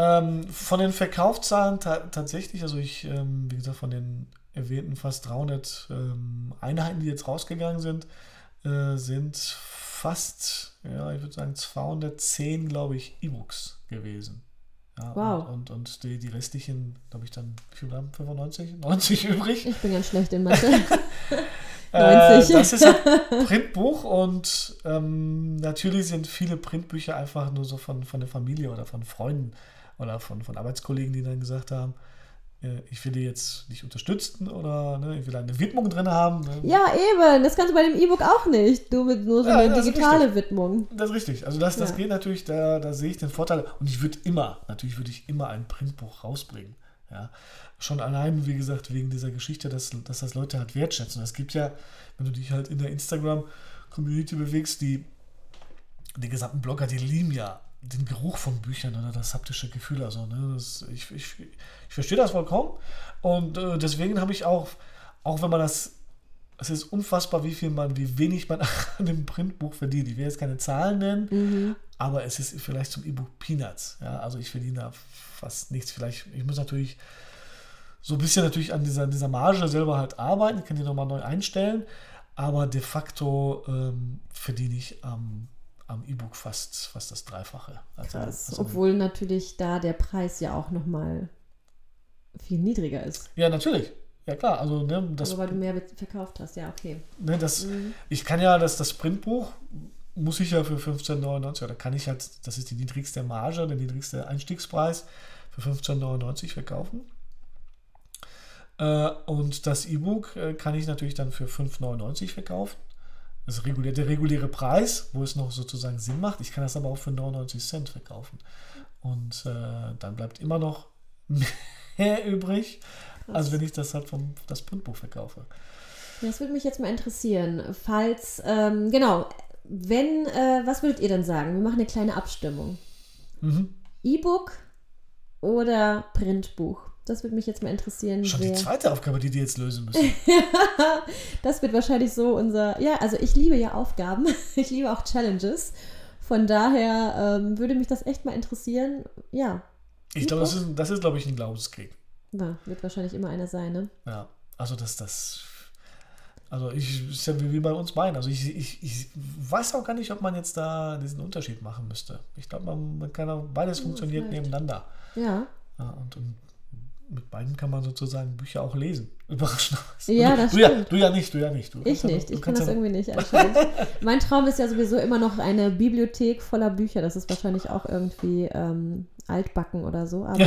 Ähm, von den Verkaufszahlen ta tatsächlich, also ich, ähm, wie gesagt, von den erwähnten fast 300 ähm, Einheiten, die jetzt rausgegangen sind, äh, sind fast, ja, ich würde sagen 210, glaube ich, E-Books gewesen. Ja, Wow. Und, und, und die, die restlichen, glaube ich, dann, wie viel bleiben? 95, 90 übrig. Ich bin ganz schlecht in Mathe. Äh, 90. das ist ein Printbuch und ähm, natürlich sind viele Printbücher einfach nur so von, von der Familie oder von Freunden oder von, von Arbeitskollegen, die dann gesagt haben, äh, ich will die jetzt nicht unterstützen oder ne, ich will eine Widmung drin haben. Ne? ja, eben. Das kannst du bei dem E-Book auch nicht. Du mit nur so Ja, eine digitale Widmung. Das ist richtig. Also das, das Ja. geht natürlich, da, da sehe ich den Vorteil. Und ich würde immer, natürlich würde ich immer ein Printbuch rausbringen. Ja. Schon allein, wie gesagt, wegen dieser Geschichte, dass, dass das Leute halt wertschätzen. Es gibt ja, wenn du dich halt in der Instagram-Community bewegst, die, die gesamten Blogger, die lieben ja den Geruch von Büchern oder das haptische Gefühl. Also, ne, das, ich, ich, ich verstehe das vollkommen. Und äh, deswegen habe ich auch, auch wenn man das es ist unfassbar, wie viel man, wie wenig man an dem Printbuch verdient. Ich will jetzt keine Zahlen nennen, Mhm. aber es ist vielleicht zum E-Book Peanuts. Ja, also ich verdiene da fast nichts. Vielleicht, ich muss natürlich so ein bisschen natürlich an dieser, dieser Marge selber halt arbeiten. Ich kann die nochmal neu einstellen. Aber de facto ähm, verdiene ich am, am E-Book fast, fast das Dreifache. Also, Krass. also- Obwohl natürlich da der Preis ja auch nochmal viel niedriger ist. ja, natürlich. Ja klar, also ne, das, Aber weil du mehr verkauft hast, ja, okay. ne, das, Mhm. Ich kann ja das, das Printbuch, muss ich ja für 15,99 oder kann ich halt, das ist die niedrigste Marge, der niedrigste Einstiegspreis, für 15,99 verkaufen. Äh, und das E-Book äh, kann ich natürlich dann für 5,99 verkaufen. Das ist regulär, der reguläre Preis, wo es noch sozusagen Sinn macht. Ich kann das aber auch für 99 Cent verkaufen. Und äh, dann bleibt immer noch mehr übrig, als wenn ich das halt vom das Printbuch verkaufe. Das würde mich jetzt mal interessieren. Falls, ähm, genau, wenn, äh, was würdet ihr denn sagen? Wir machen eine kleine Abstimmung. Mhm. E-Book oder Printbuch? Das würde mich jetzt mal interessieren. Schon die wer- zweite Aufgabe, die die jetzt lösen müssen. das wird wahrscheinlich so unser. Ja, also ich liebe ja Aufgaben. Ich liebe auch Challenges. Von daher ähm, würde mich das echt mal interessieren. Ja, Ich glaube, das ist, das ist, glaube ich, ein Glaubenskrieg. na, wird wahrscheinlich immer einer sein, ne? Ja, also das, das, also ich, ist ja wie wie bei uns beiden. Also ich, ich, ich weiß auch gar nicht, ob man jetzt da diesen Unterschied machen müsste. Ich glaube, man, man kann auch, beides Ja, funktioniert vielleicht. nebeneinander. Ja. Ja, und, und mit beiden kann man sozusagen Bücher auch lesen. Überraschenderweise. Ja, du, das du, ja, stimmt. du ja nicht, du ja nicht. Du Ich ja- nicht, du ich kann das ja- irgendwie nicht anscheinend. mein Traum ist ja sowieso immer noch eine Bibliothek voller Bücher. Das ist wahrscheinlich auch irgendwie ähm, altbacken oder so. Aber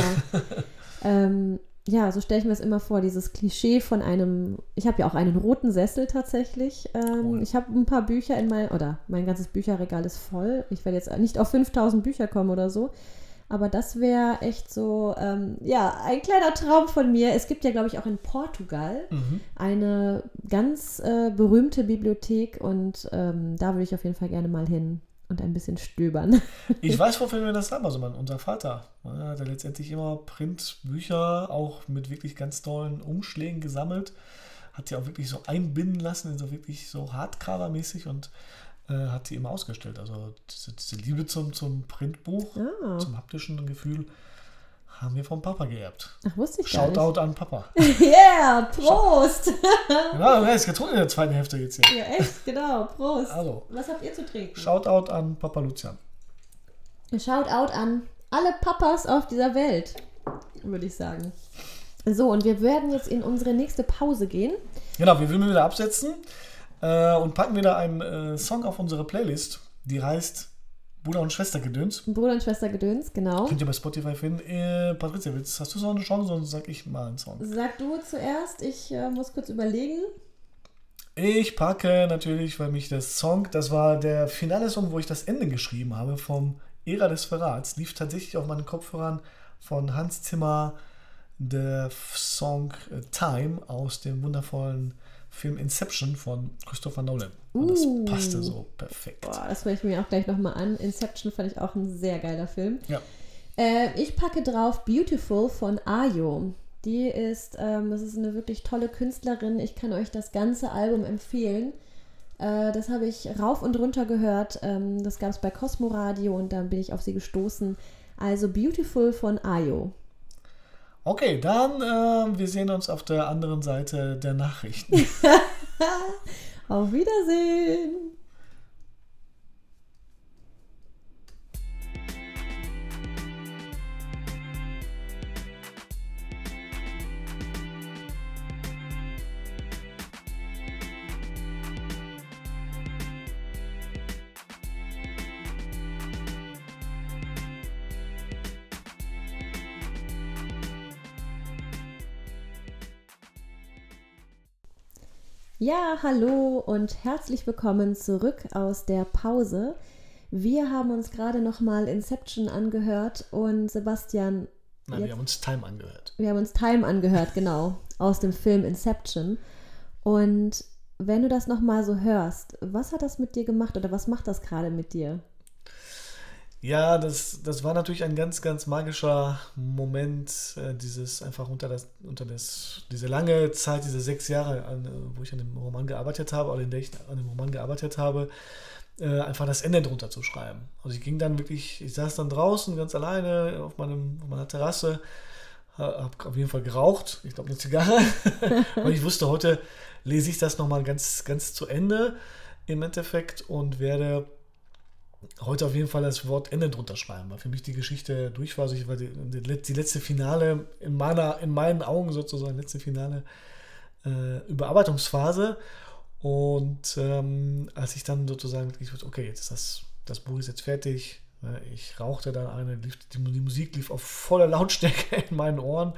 ähm, ja, so stelle ich mir das immer vor, dieses Klischee von einem, ich habe ja auch einen roten Sessel tatsächlich. Ähm, Cool. Ich habe ein paar Bücher in mein, oder mein ganzes Bücherregal ist voll. Ich werde jetzt nicht auf 5000 Bücher kommen oder so. Aber das wäre echt so, ähm, ja, ein kleiner Traum von mir. Es gibt ja, glaube ich, auch in Portugal Mhm. eine ganz äh, berühmte Bibliothek und ähm, da würde ich auf jeden Fall gerne mal hin und ein bisschen stöbern. Ich weiß, wofür wir das haben. Also mein, unser Vater ne, hat ja letztendlich immer Printbücher auch mit wirklich ganz tollen Umschlägen gesammelt. Hat die auch wirklich so einbinden lassen, in so wirklich so Hardcover-mäßig und hat die immer ausgestellt. Also diese, diese Liebe zum, zum Printbuch, Ah. zum haptischen Gefühl, haben wir vom Papa geerbt. Ach, wusste ich. Shoutout an Papa. Yeah, Prost! ja, er ist getrunken in der zweiten Hälfte jetzt hier. ja, echt, genau, Prost. Also, Was habt ihr zu trinken? Shoutout an Papa Lucian. Shoutout an alle Papas auf dieser Welt, würde ich sagen. So, und wir werden jetzt in unsere nächste Pause gehen. Genau, wir will wieder absetzen äh, und packen wieder einen äh, Song auf unsere Playlist, die heißt Bruder und Schwester Gedöns. Bruder und Schwester Gedöns, genau. Könnt ihr bei Spotify finden. Äh, Patricia, willst, hast du so eine Chance, sonst sag ich mal einen Song. Sag du zuerst, ich äh, muss kurz überlegen. Ich packe natürlich, weil mich das Song, das war der finale Song, wo ich das Ende geschrieben habe, vom Ära des Verrats, lief tatsächlich auf meinen Kopfhörern von Hans Zimmer der Song äh, Time aus dem wundervollen Film Inception von Christopher Nolan. Und das Uh. passte so perfekt. Boah, das höre ich mir auch gleich nochmal an. Inception fand ich auch ein sehr geiler Film. Ja. Äh, ich packe drauf Beautiful von Ayo. Die ist, ähm, das ist eine wirklich tolle Künstlerin. Ich kann euch das ganze Album empfehlen. Äh, das habe ich rauf und runter gehört. Ähm, das gab es bei Cosmo Radio und dann bin ich auf sie gestoßen. Also Beautiful von Ayo. Okay, dann äh, wir sehen uns auf der anderen Seite der Nachrichten. Auf Wiedersehen! Ja, hallo und herzlich willkommen zurück aus der Pause. Wir haben uns gerade nochmal Inception angehört und Sebastian, Nein, Jetzt- wir haben uns Time angehört. wir haben uns Time angehört, genau, aus dem Film Inception. Und wenn du das nochmal so hörst, was hat das mit dir gemacht oder was macht das gerade mit dir? Ja, das, das war natürlich ein ganz, ganz magischer Moment, äh, dieses einfach unter das, unter das, diese lange Zeit, diese sechs Jahre, an, äh, wo ich an dem Roman gearbeitet habe, oder in der ich an dem Roman gearbeitet habe, äh, einfach das Ende drunter zu schreiben. Also ich ging dann wirklich, ich saß dann draußen ganz alleine auf, meinem, auf meiner Terrasse, habe auf jeden Fall geraucht, ich glaube eine Zigarre, weil ich wusste, heute lese ich das nochmal ganz, ganz zu Ende im Endeffekt und werde heute auf jeden Fall das Wort Ende drunter schreiben, weil für mich die Geschichte durch war. Also ich war die, die, letzte Finale, in, meiner, in meinen Augen sozusagen, letzte Finale äh, Überarbeitungsphase. Und ähm, als ich dann sozusagen okay, jetzt ist das, das Buch ist jetzt fertig. ne, Ich rauchte dann eine, die Musik lief auf voller Lautstärke in meinen Ohren.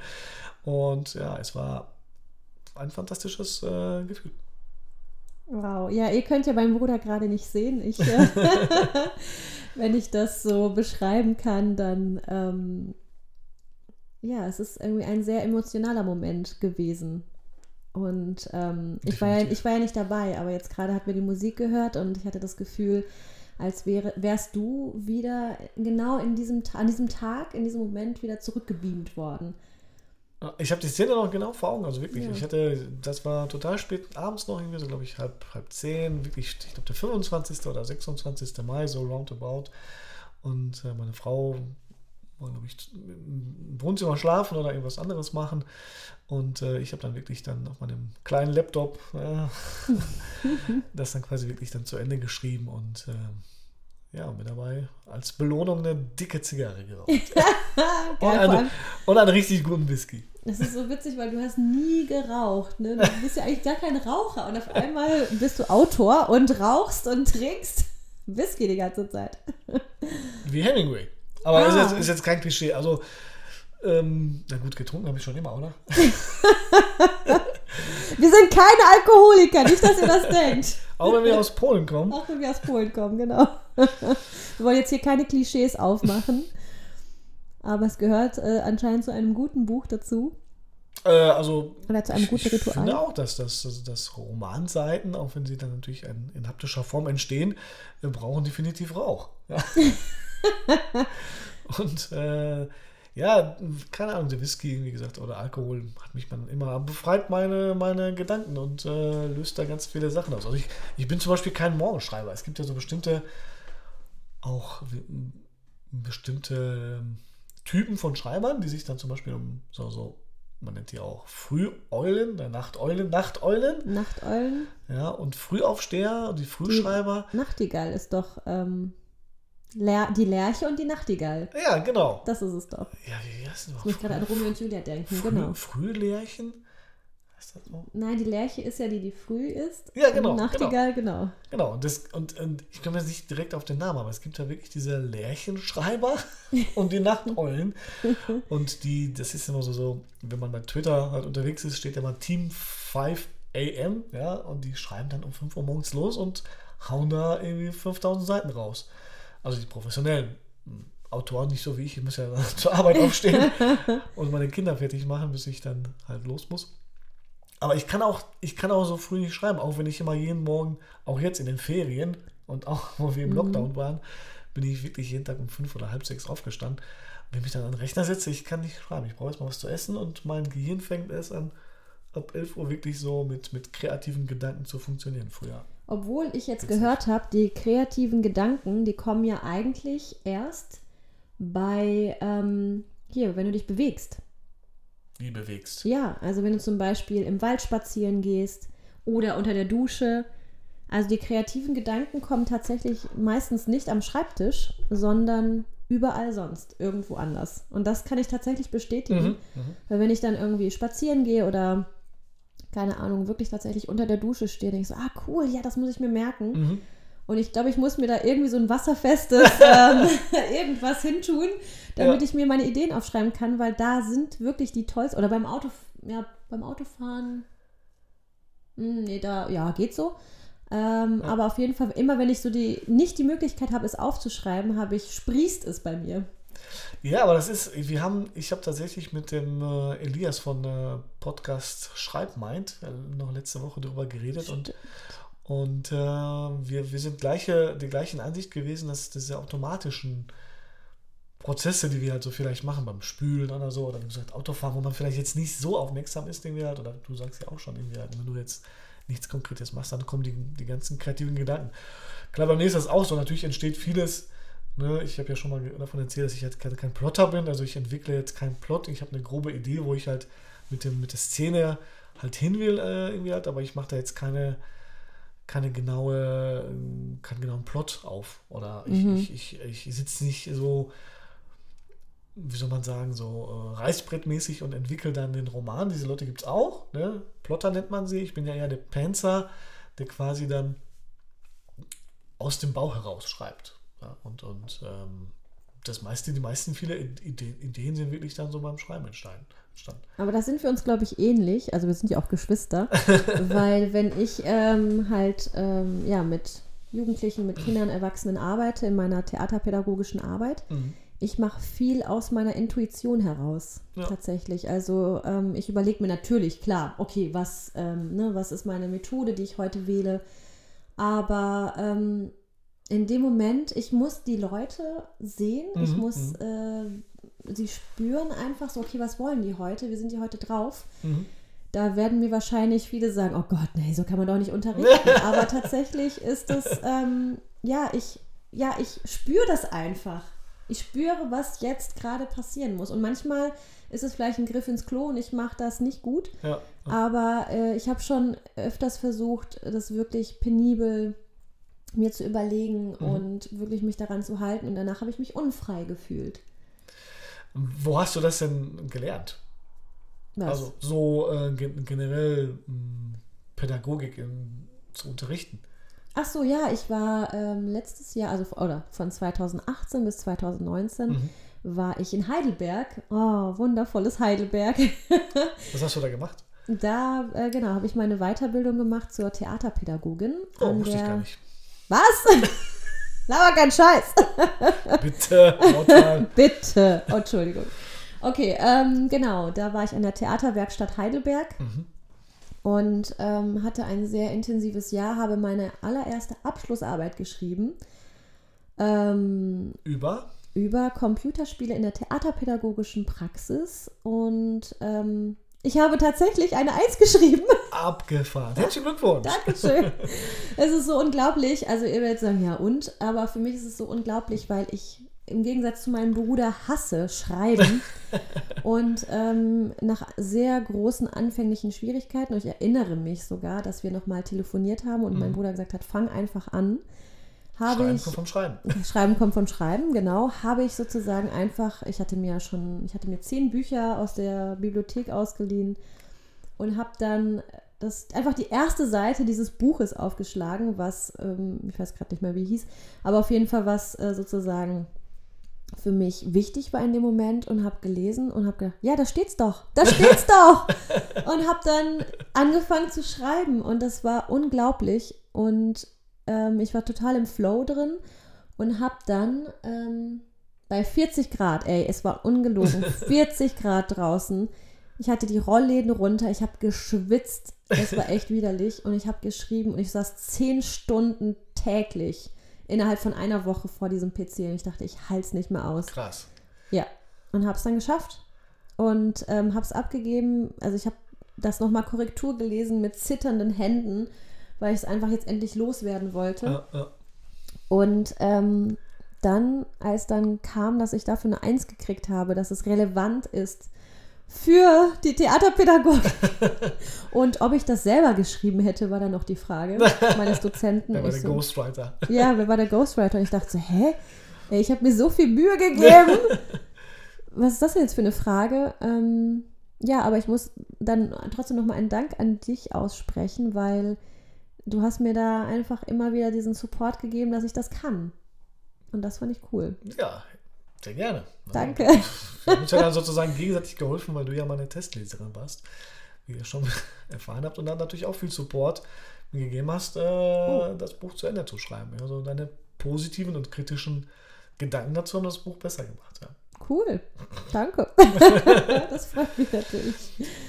Und ja, es war ein fantastisches äh, Gefühl. Wow, ja, ihr könnt ja meinen Bruder gerade nicht sehen. Ich, äh, wenn ich das so beschreiben kann, dann ähm, ja, es ist irgendwie ein sehr emotionaler Moment gewesen. Und ähm, ich, war ja, ich war ja nicht dabei, aber jetzt gerade hat mir die Musik gehört und ich hatte das Gefühl, als wäre, wärst du wieder genau in diesem, an diesem Tag, in diesem Moment wieder zurückgebeamt worden. Ich habe die Szene noch genau vor Augen, also wirklich. Ja. Ich hatte, das war total spät abends noch, irgendwie so, glaube ich, halb, halb zehn, wirklich, ich glaube, der 25. oder 26. Mai, so roundabout. Und äh, meine Frau war, glaube ich, im Wohnzimmer schlafen oder irgendwas anderes machen. Und äh, ich habe dann wirklich dann auf meinem kleinen Laptop äh, das dann quasi wirklich dann zu Ende geschrieben und äh, ja, und mir dabei als Belohnung eine dicke Zigarre geraucht. und, eine, und einen richtig guten Whisky. Das ist so witzig, weil du hast nie geraucht. Ne? Du bist ja eigentlich gar kein Raucher. Und auf einmal bist du Autor und rauchst und trinkst Whisky die ganze Zeit. Wie Hemingway. Aber Ah. ist, jetzt, ist jetzt kein Klischee. Also Ähm, na gut, getrunken habe ich schon immer, oder? Wir sind keine Alkoholiker, nicht, dass ihr das denkt. Auch wenn wir aus Polen kommen. Auch wenn wir aus Polen kommen, genau. Wir wollen jetzt hier keine Klischees aufmachen. Aber es gehört äh, anscheinend zu einem guten Buch dazu. Äh, also, Oder zu einem ich, guten ich Ritual. finde auch, dass, das, dass, dass Romanseiten, auch wenn sie dann natürlich in, in haptischer Form entstehen, äh, brauchen definitiv Rauch. Ja. Und äh, ja, keine Ahnung, der Whisky, wie gesagt, oder Alkohol hat mich dann immer befreit meine, meine Gedanken und äh, löst da ganz viele Sachen aus. Also ich, ich bin zum Beispiel kein Morgenschreiber. Es gibt ja so bestimmte auch bestimmte ähm, Typen von Schreibern, die sich dann zum Beispiel um so, so man nennt die auch Früheulen, äh, Nachteulen, Nachteulen, Nachteulen. ja, und Frühaufsteher, die Frühschreiber. Nachtigall ist doch ähm, Ler die Lerche und die Nachtigall. Ja, genau. Das ist es doch. Ja, wie heißt denn Ich muss gerade an Romeo und Julia denken, Früh, genau. Frühlärchen? Heißt das so? Nein, die Lerche ist ja die, die früh ist. Ja, genau, Und Nachtigall, genau. Genau, und, das, und, und ich komme jetzt nicht direkt auf den Namen, aber es gibt ja wirklich diese Lärchenschreiber und die Nachteulen. Und die, das ist immer so, so, wenn man bei Twitter halt unterwegs ist, steht ja mal Team 5 AM, ja, und die schreiben dann um 5 Uhr morgens los und hauen da irgendwie 5000 Seiten raus. Also die professionellen hm, Autoren, nicht so wie ich, ich muss ja zur Arbeit aufstehen und meine Kinder fertig machen, bis ich dann halt los muss. Aber ich kann auch, ich kann auch so früh nicht schreiben, auch wenn ich immer jeden Morgen, auch jetzt in den Ferien und auch wo wir im Lockdown waren, bin ich wirklich jeden Tag um fünf oder halb sechs aufgestanden. Wenn ich mich dann an den Rechner setze, ich kann nicht schreiben. Ich brauche erstmal was zu essen und mein Gehirn fängt erst an, ab 11 Uhr wirklich so mit, mit kreativen Gedanken zu funktionieren früher. Obwohl ich jetzt gehört habe, die kreativen Gedanken, die kommen ja eigentlich erst bei, ähm, hier, wenn du dich bewegst. Wie bewegst. Ja, also wenn du zum Beispiel im Wald spazieren gehst oder unter der Dusche. Also die kreativen Gedanken kommen tatsächlich meistens nicht am Schreibtisch, sondern überall sonst, irgendwo anders. Und das kann ich tatsächlich bestätigen, Mhm, mhm. weil wenn ich dann irgendwie spazieren gehe oder keine Ahnung, wirklich tatsächlich unter der Dusche stehe, denke ich so, ah cool, ja, das muss ich mir merken. Mhm. Und ich glaube, ich muss mir da irgendwie so ein wasserfestes ähm, irgendwas hintun, damit Ja. ich mir meine Ideen aufschreiben kann, weil da sind wirklich die tollsten. Oder beim Auto, ja, beim Autofahren. hm, nee, da, ja, geht so. Ähm, Ja. Aber auf jeden Fall, immer wenn ich so die, nicht die Möglichkeit habe, es aufzuschreiben, habe ich, sprießt es bei mir. Ja, aber das ist, wir haben, ich habe tatsächlich mit dem äh, Elias von äh, Podcast Schreibmind äh, noch letzte Woche darüber geredet und Und äh, wir, wir sind gleiche, der gleichen Ansicht gewesen, dass diese automatischen Prozesse, die wir halt so vielleicht machen beim Spülen oder so, oder wie gesagt Autofahren, wo man vielleicht jetzt nicht so aufmerksam ist, irgendwie halt, oder du sagst ja auch schon irgendwie halt, wenn du jetzt nichts Konkretes machst, dann kommen die, die ganzen kreativen Gedanken. Klar, beim nächsten ist das auch so, natürlich entsteht vieles, ne? ich habe ja schon mal davon erzählt, dass ich halt kein, kein Plotter bin, also ich entwickle jetzt keinen Plot, ich habe eine grobe Idee, wo ich halt mit, dem, mit der Szene halt hin will, äh, irgendwie halt, aber ich mache da jetzt keine keine genaue, ähm, keinen genauen Plot auf. Oder ich, Mhm. ich, ich, ich sitze nicht so, wie soll man sagen, so äh, reißbrettmäßig und entwickle dann den Roman. Diese Leute gibt es auch. Ne? Plotter nennt man sie. Ich bin ja eher der Panzer, der quasi dann aus dem Bauch heraus schreibt. Ja? Und, und ähm, das meiste, die meisten viele Ideen, Ideen sind wirklich dann so beim Schreiben entstanden. Entstanden. Aber da sind wir uns, glaube ich, ähnlich. Also wir sind ja auch Geschwister. weil wenn ich ähm, halt ähm, ja, mit Jugendlichen, mit Kindern, Erwachsenen arbeite, in meiner theaterpädagogischen Arbeit, Mhm. ich mache viel aus meiner Intuition heraus. Ja. Tatsächlich. Also ähm, ich überlege mir natürlich, klar, okay, was, ähm, ne, was ist meine Methode, die ich heute wähle. Aber ähm, in dem Moment, ich muss die Leute sehen, ich Mhm, muss äh, sie spüren einfach so, okay, was wollen die heute? Wir sind die heute drauf. Mhm. Da werden mir wahrscheinlich viele sagen, oh Gott, nee, so kann man doch nicht unterrichten. Aber tatsächlich ist es, ähm, ja, ich, ja, ich spüre das einfach. Ich spüre, was jetzt gerade passieren muss. Und manchmal ist es vielleicht ein Griff ins Klo und ich mache das nicht gut. Ja. Aber äh, ich habe schon öfters versucht, das wirklich penibel mir zu überlegen Mhm. und wirklich mich daran zu halten. Und danach habe ich mich unfrei gefühlt. Wo hast du das denn gelernt? Was? Also so äh, gen generell mh, Pädagogik in, zu unterrichten. Ach so, ja, ich war ähm, letztes Jahr, also oder von 2018 bis 2019, Mhm. war ich in Heidelberg. Oh, wundervolles Heidelberg. Was hast du da gemacht? Da, äh, genau, habe ich meine Weiterbildung gemacht zur Theaterpädagogin. Oh, wusste ich der- gar nicht. Was? Laber kein Scheiß. Bitte. Bitte. Oh, Entschuldigung. Okay, ähm, genau, da war ich an der Theaterwerkstatt Heidelberg Mhm. und ähm, hatte ein sehr intensives Jahr, habe meine allererste Abschlussarbeit geschrieben ähm, Über? über Computerspiele in der theaterpädagogischen Praxis und ähm, ich habe tatsächlich eine Eins geschrieben. Abgefahren. Herzlichen Glückwunsch. Dankeschön. es ist so unglaublich. Also ihr werdet sagen, ja und? Aber für mich ist es so unglaublich, weil ich im Gegensatz zu meinem Bruder hasse Schreiben. und ähm, nach sehr großen anfänglichen Schwierigkeiten, und ich erinnere mich sogar, dass wir nochmal telefoniert haben und mein Bruder gesagt hat, fang einfach an, habe Schreiben ich... kommt vom Schreiben. Schreiben kommt von Schreiben, genau. Habe ich sozusagen einfach, ich hatte mir schon, ich hatte mir zehn Bücher aus der Bibliothek ausgeliehen und habe dann das einfach die erste Seite dieses Buches aufgeschlagen, was, ähm, ich weiß gerade nicht mehr, wie hieß, aber auf jeden Fall was äh, sozusagen für mich wichtig war in dem Moment und habe gelesen und habe gedacht, ja, da steht's doch, da steht's doch und habe dann angefangen zu schreiben und das war unglaublich und ähm, ich war total im Flow drin und habe dann ähm, bei 40 Grad, ey, es war ungelogen, 40 Grad draußen. Ich hatte die Rollläden runter, ich habe geschwitzt, es war echt widerlich und ich habe geschrieben und ich saß 10 Stunden täglich innerhalb von einer Woche vor diesem PC und ich dachte, ich halte es nicht mehr aus. Krass. Ja, und habe es dann geschafft und ähm, habe es abgegeben. Also ich habe das nochmal Korrektur gelesen mit zitternden Händen, weil ich es einfach jetzt endlich loswerden wollte. Ja, ja. Und ähm, dann, als dann kam, dass ich dafür eine Eins gekriegt habe, dass es relevant ist für die Theaterpädagogik. und ob ich das selber geschrieben hätte, war dann noch die Frage meines Dozenten. Der war der so, Ghostwriter. ja, wer war der Ghostwriter? Und ich dachte so, hä? Ich habe mir so viel Mühe gegeben. Was ist das denn jetzt für eine Frage? Ähm, ja, aber ich muss dann trotzdem nochmal einen Dank an dich aussprechen, weil du hast mir da einfach immer wieder diesen Support gegeben, dass ich das kann. Und das fand ich cool. Ja, sehr gerne. Danke. Wir haben uns ja dann sozusagen gegenseitig geholfen, weil du ja meine Testleserin warst, wie ihr schon erfahren habt, und dann natürlich auch viel Support gegeben hast, äh, das Buch zu Ende zu schreiben. Also deine positiven und kritischen Gedanken dazu haben das Buch besser gemacht. Ja. Cool. Danke. das freut mich natürlich.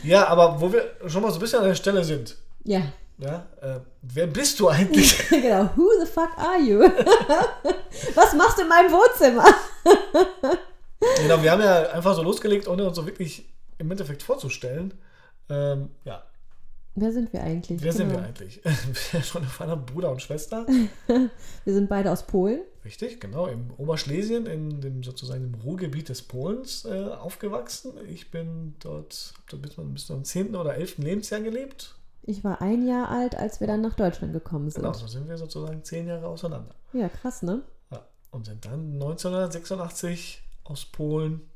ja, aber wo wir schon mal so ein bisschen an der Stelle sind, Ja, ja, äh, wer bist du eigentlich? genau. Who the fuck are you? Was machst du in meinem Wohnzimmer? genau, wir haben ja einfach so losgelegt, ohne uns so wirklich im Endeffekt vorzustellen. Ähm, ja, Wer sind wir eigentlich? wer sind wir Genau. eigentlich? Wir schon erfahren haben, Bruder und Schwester. Wir sind beide aus Polen. Richtig, genau, im Oberschlesien, in dem sozusagen im Ruhrgebiet des Polens äh, aufgewachsen. Ich bin dort, hab dort bis, bis zum 10. oder 11. Lebensjahr gelebt. Ich war ein Jahr alt, als wir dann nach Deutschland gekommen sind. Genau, so sind wir sozusagen zehn Jahre auseinander. Ja, krass, ne? Ja, und sind dann 1986 aus Polen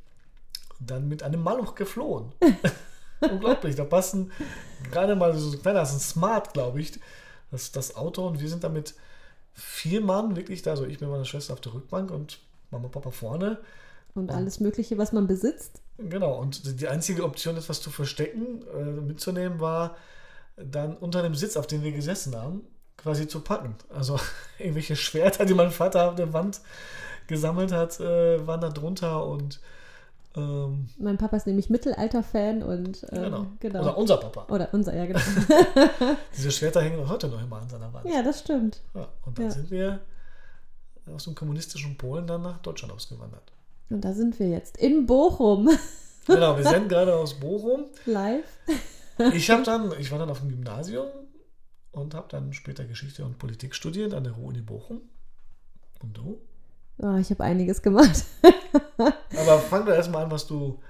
dann mit einem Maluch geflohen. Unglaublich, da passen gerade mal so kleiner, das ist ein Smart, glaube ich, das, das Auto und wir sind da mit vier Mann wirklich da, also ich mit meiner Schwester auf der Rückbank und Mama und Papa vorne. Und alles Mögliche, was man besitzt. Genau, und die einzige Option, etwas zu verstecken, äh, mitzunehmen, war dann unter dem Sitz, auf dem wir gesessen haben, quasi zu packen. Also irgendwelche Schwerter, die mein Vater auf der Wand gesammelt hat, äh, waren da drunter und ähm, Mein Papa ist nämlich Mittelalter-Fan und ähm, genau. genau. Oder unser Papa. Oder unser, ja, genau. Diese Schwerter hängen heute noch immer an seiner Wand. ja, das stimmt. Ja, und dann Ja. sind wir aus dem kommunistischen Polen dann nach Deutschland ausgewandert. Und da sind wir jetzt in Bochum Genau, wir sind gerade aus Bochum. live. Ich habe dann, ich war dann auf dem Gymnasium und habe dann später Geschichte und Politik studiert an der Ruhr-Uni Bochum. Und du? Oh, ich habe einiges gemacht. Aber fang doch erstmal an, was du,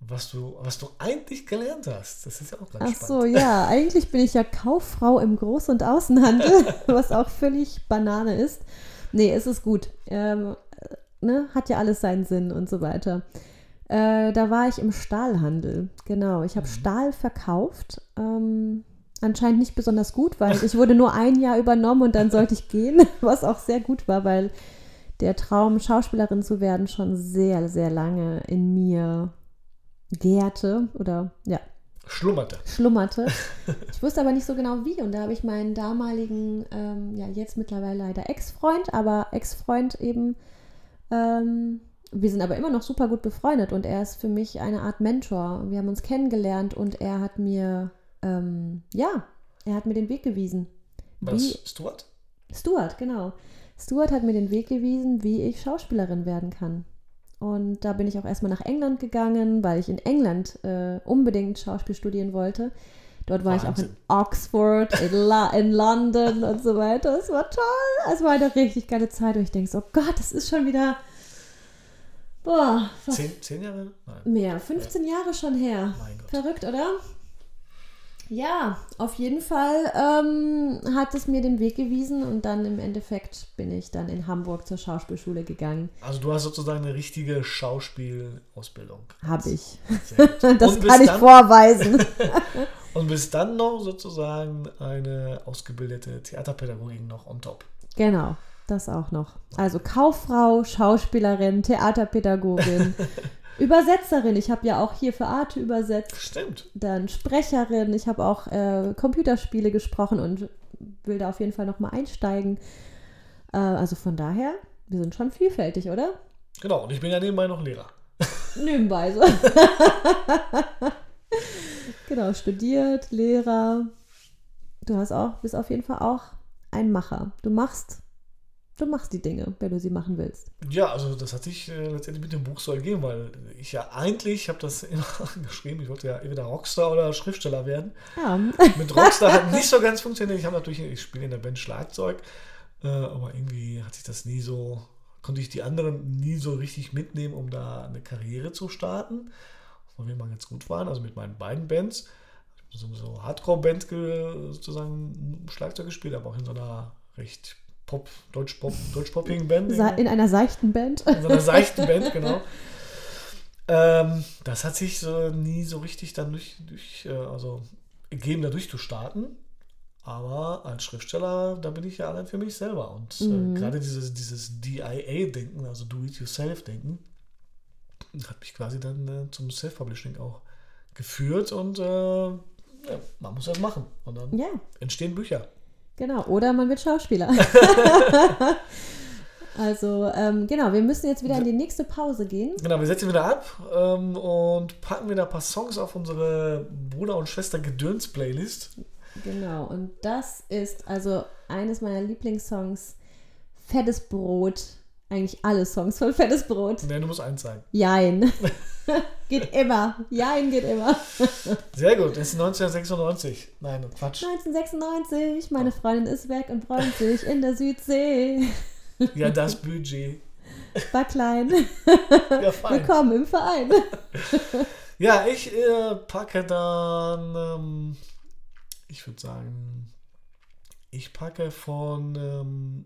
was du, was du eigentlich gelernt hast. Das ist ja auch ganz Ach spannend. so, ja, eigentlich bin ich ja Kauffrau im Groß- und Außenhandel, was auch völlig Banane ist. Nee, es ist gut. Ähm, äh, ne, hat ja alles seinen Sinn und so weiter. Äh, da war ich im Stahlhandel, genau. Ich habe Mhm. Stahl verkauft. Ähm, anscheinend nicht besonders gut, weil ich wurde nur ein Jahr übernommen und dann sollte ich gehen, was auch sehr gut war, weil der Traum, Schauspielerin zu werden, schon sehr, sehr lange in mir gärte oder ja, Schlummerte. schlummerte. Ich wusste aber nicht so genau wie. Und da habe ich meinen damaligen, ähm, ja, jetzt mittlerweile leider Ex-Freund, aber Ex-Freund eben, ähm, wir sind aber immer noch super gut befreundet und er ist für mich eine Art Mentor. Wir haben uns kennengelernt und er hat mir, ähm, ja, er hat mir den Weg gewiesen. Was? Stuart? Stuart, genau. Stuart hat mir den Weg gewiesen, wie ich Schauspielerin werden kann. Und da bin ich auch erstmal nach England gegangen, weil ich in England äh, unbedingt Schauspiel studieren wollte. Dort war ich auch in Wahnsinn. Oxford, in, La in London und so weiter. Es war toll. Es war eine richtig geile Zeit. Und ich denke so, oh Gott, das ist schon wieder, boah, Zehn, zehn Jahre? Nein. mehr. 15 Jahre schon her. Verrückt, oder? Ja, auf jeden Fall ähm, hat es mir den Weg gewiesen und dann im Endeffekt bin ich dann in Hamburg zur Schauspielschule gegangen. Also du hast sozusagen eine richtige Schauspielausbildung. Habe ich. Das kann ich dann, vorweisen. Und bist dann noch sozusagen eine ausgebildete Theaterpädagogin noch on top. genau, das auch noch. Also Kauffrau, Schauspielerin, Theaterpädagogin, Übersetzerin. Ich habe ja auch hier für Arte übersetzt. Stimmt. Dann Sprecherin. Ich habe auch äh, Computerspiele gesprochen und will da auf jeden Fall nochmal einsteigen. Äh, also von daher, wir sind schon vielfältig, oder? Genau. Und ich bin ja nebenbei noch Lehrer. Nebenbei so. genau, studiert, Lehrer. Du hast auch, bist auf jeden Fall auch ein Macher. Du machst, du machst die Dinge, wenn du sie machen willst. Ja, also das hat sich äh, letztendlich mit dem Buch so ergeben, weil ich ja eigentlich, ich habe das immer geschrieben, ich wollte ja entweder Rockstar oder Schriftsteller werden. Ja, Mit Rockstar hat nicht so ganz funktioniert. Ich habe natürlich, ich spiele in der Band Schlagzeug, äh, aber irgendwie hat sich das nie so, konnte ich die anderen nie so richtig mitnehmen, um da eine Karriere zu starten. Von wir mal ganz gut waren, also mit meinen beiden Bands. Ich habe so, so Hardcore-Band ge- sozusagen Schlagzeug gespielt, aber auch in so einer recht Pop, Deutsch-Pop, Deutsch-Poppigen Band. In einer seichten Band. In so einer seichten Band, genau. Ähm, das hat sich so nie so richtig dann durch, durch äh, also gegeben, da durchzustarten. Aber als Schriftsteller, da bin ich ja allein für mich selber. Und Mhm. äh, gerade dieses, dieses DIA-Denken, also Do-It-Yourself-Denken, hat mich quasi dann äh, zum Self-Publishing auch geführt. Und äh, ja, man muss das machen. Und dann Ja, entstehen Bücher. Genau. Oder man wird Schauspieler. also, ähm, genau, wir müssen jetzt wieder in die nächste Pause gehen. Genau, wir setzen wieder ab ähm, und packen wieder ein paar Songs auf unsere Bruder- und Schwester-Gedöns-Playlist. Genau, und das ist also eines meiner Lieblingssongs, Fettes Brot. Eigentlich alle Songs von Fettes Brot. Ne, du musst eins sagen. Jein. geht immer. Jein geht immer. Sehr gut, das ist 1996. Nein, Quatsch. 1996, meine Freundin ist weg und freut sich in der Südsee. Ja, das Budget. War klein. Ja, fein. Willkommen im Verein. Ja, ich äh, packe dann, ähm, ich würde sagen, ich packe von ähm,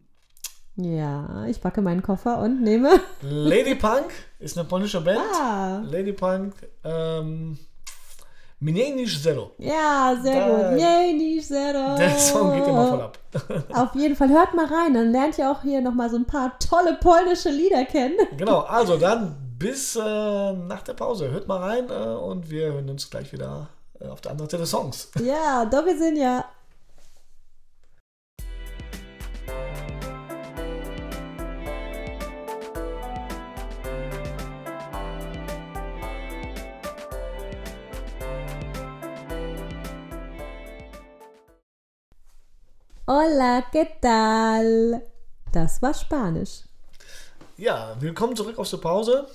Ja, ich packe meinen Koffer und nehme. Lady Punk, ist eine polnische Band. Ah, Lady Punk, ähm, niż Zero. ja, sehr Da- gut. Nicht zero. Der Song geht immer voll ab. Auf jeden Fall, hört mal rein, dann lernt ihr auch hier nochmal so ein paar tolle polnische Lieder kennen. Genau, also dann bis äh, nach der Pause. Hört mal rein äh, und wir hören uns gleich wieder äh, auf der anderen Seite des Songs. Ja, do widzenia. Hola, ¿qué tal? Das war Spanisch. Ja, willkommen zurück aus der Pause.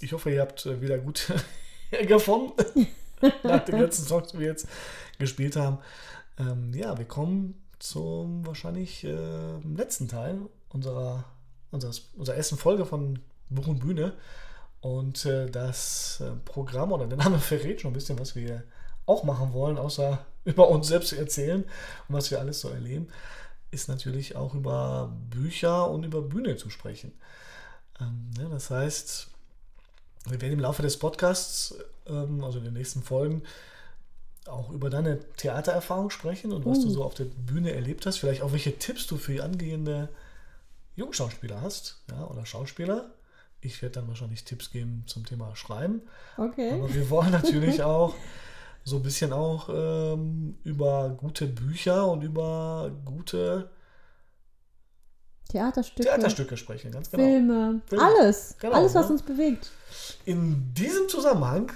Ich hoffe, ihr habt äh, wieder gut gefunden nach den letzten Songs, die wir jetzt gespielt haben. Ähm, ja, wir kommen zum wahrscheinlich äh, letzten Teil unserer, unseres, unserer ersten Folge von Buch und Bühne. Und äh, das äh, Programm oder der Name verrät schon ein bisschen, was wir auch machen wollen, außer über uns selbst zu erzählen und was wir alles so erleben, ist natürlich auch über Bücher und über Bühne zu sprechen. Ähm, ja, das heißt, wir werden im Laufe des Podcasts, ähm, also in den nächsten Folgen, auch über deine Theatererfahrung sprechen und was du Uh. so auf der Bühne erlebt hast. Vielleicht auch welche Tipps du für angehende Jungschauspieler hast, ja, oder Schauspieler. Ich werde dann wahrscheinlich Tipps geben zum Thema Schreiben. Okay. Aber wir wollen natürlich auch so ein bisschen auch ähm, über gute Bücher und über gute Theaterstücke, Theaterstücke sprechen, ganz genau. Filme, Filme. alles. Genau, alles, was ne? uns bewegt. In diesem Zusammenhang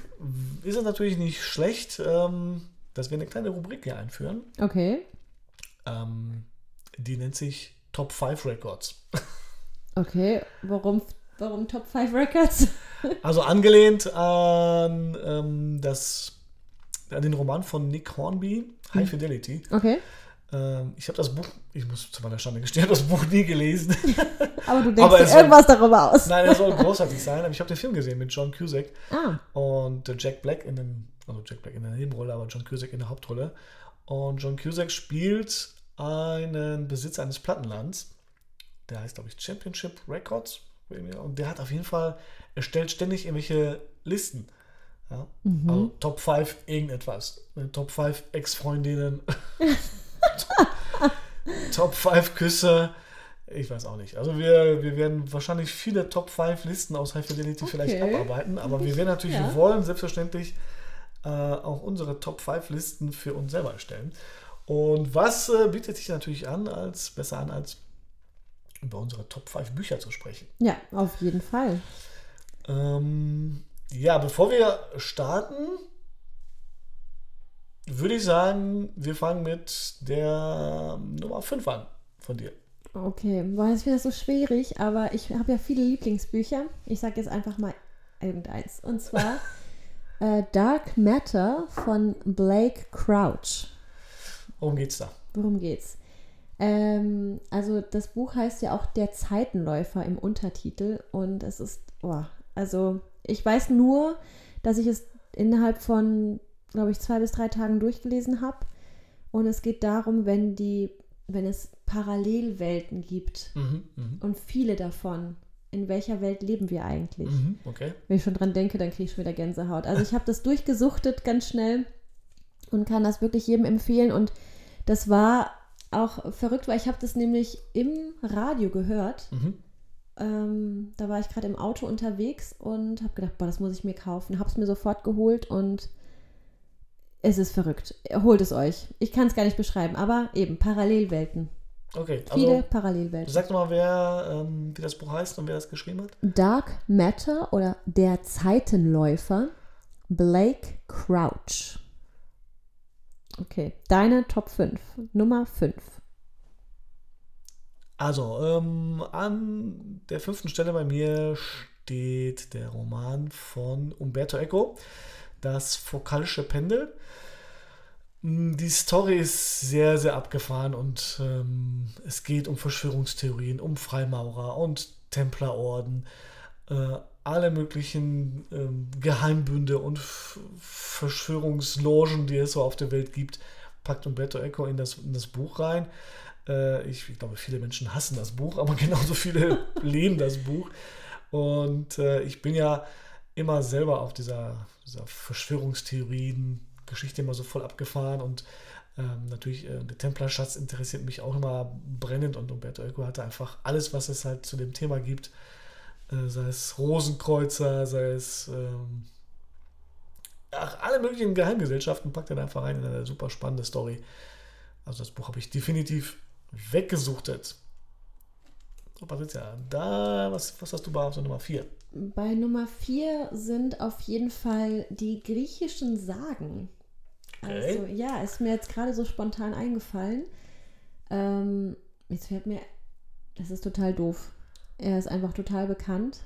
ist es natürlich nicht schlecht, ähm, dass wir eine kleine Rubrik hier einführen. Okay. Ähm, die nennt sich Top 5 Records. Okay. Warum, warum Top 5 Records? Also angelehnt an, ähm, das, den Roman von Nick Hornby, High Fidelity. Okay. Ähm, ich habe das Buch, ich muss zu meiner Schande gestehen, das Buch nie gelesen. Aber du denkst Aber dir soll- irgendwas darüber aus. Nein, er soll großartig sein, aber ich habe den Film gesehen mit John Cusack Ah, und Jack Black in den, also Jack Black in der Nebenrolle, aber John Cusack in der Hauptrolle. Und John Cusack spielt einen Besitzer eines Plattenlands, der heißt, glaube ich, Championship Records. Und der hat auf jeden Fall, er stellt ständig irgendwelche Listen. Ja? Also Top 5 irgendetwas. Top 5 Ex-Freundinnen. Top 5 Küsse. Ich weiß auch nicht. Also wir, wir werden wahrscheinlich viele Top 5 Listen aus High Fidelity vielleicht Okay. abarbeiten, aber wir werden natürlich, Ja. wir wollen selbstverständlich äh, auch unsere Top 5 Listen für uns selber erstellen. Und was äh, bietet sich natürlich an, als besser an, als über unsere Top 5 Bücher zu sprechen? ja, auf jeden Fall. Ähm, ja, bevor wir starten, würde ich sagen, wir fangen mit der Nummer 5 an von dir. Okay, das ist wieder so schwierig, aber ich habe ja viele Lieblingsbücher. Ich sage jetzt einfach mal irgendeins. Und zwar äh, Dark Matter von Blake Crouch. Worum geht's da? Worum geht's? Ähm, also das Buch heißt ja auch Der Zeitenläufer im Untertitel und es ist, oh, also ich weiß nur, dass ich es innerhalb von, glaube ich, zwei bis drei Tagen durchgelesen habe und es geht darum, wenn die, wenn es Parallelwelten gibt Mhm, mhm, und viele davon, in welcher Welt leben wir eigentlich? mhm, okay. Wenn ich schon dran denke, dann kriege ich schon wieder Gänsehaut. Also ich habe das durchgesuchtet ganz schnell und kann das wirklich jedem empfehlen. Und das war auch verrückt, weil ich habe das nämlich im Radio gehört. Mhm. Ähm, da war ich gerade im Auto unterwegs und habe gedacht, boah, das muss ich mir kaufen. Habe es mir sofort geholt und es ist verrückt. Holt es euch. Ich kann es gar nicht beschreiben, aber eben Parallelwelten. Okay, Viele also Parallelwelten. sag doch mal, wer, ähm, wie das Buch heißt und wer das geschrieben hat. Dark Matter oder Der Zeitenläufer, Blake Crouch. Okay, deine Top 5. Nummer 5. Also, ähm, an der fünften Stelle bei mir steht der Roman von Umberto Eco, Das Fokalische Pendel. Mm, Die Story ist sehr, sehr abgefahren und ähm, es geht um Verschwörungstheorien, um Freimaurer und Templerorden, äh, alle möglichen ähm, Geheimbünde und F Verschwörungslogen, die es so auf der Welt gibt, packt Umberto Eco in das, in das Buch rein. Äh, ich, ich glaube, viele Menschen hassen das Buch, aber genauso viele lieben das Buch. Und äh, ich bin ja immer selber auf dieser, dieser Verschwörungstheorien-Geschichte immer so voll abgefahren und ähm, natürlich äh, der Templerschatz interessiert mich auch immer brennend und Umberto Eco hatte einfach alles, was es halt zu dem Thema gibt, äh, sei es Rosenkreuzer, sei es ähm, ach, alle möglichen Geheimgesellschaften, packt er einfach rein in eine super spannende Story. Also das Buch habe ich definitiv weggesuchtet. So, Patricia, da, was, was hast du bei Nummer 4? Bei Nummer 4 sind auf jeden Fall die griechischen Sagen. Okay. Also ja, ist mir jetzt gerade so spontan eingefallen. Ähm, jetzt fällt mir, das ist total doof. Er ist einfach total bekannt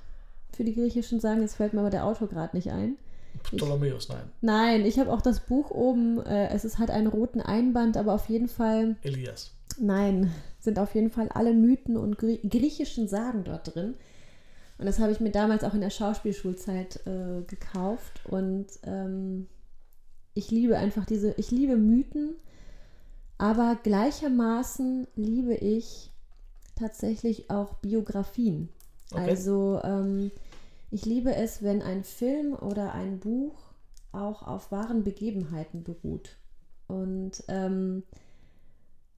für die griechischen Sagen. Jetzt fällt mir aber der Autor gerade nicht ein. Ptolemäus, nein. Nein, ich habe auch das Buch oben. Äh, es ist halt einen roten Einband, aber auf jeden Fall, Elias. Nein, sind auf jeden Fall alle Mythen und Grie griechischen Sagen dort drin. Und das habe ich mir damals auch in der Schauspielschulzeit äh, gekauft. Und ähm, ich liebe einfach diese, ich liebe Mythen, aber gleichermaßen liebe ich tatsächlich auch Biografien. Okay. Also ähm, ich liebe es, wenn ein Film oder ein Buch auch auf wahren Begebenheiten beruht. Und ähm,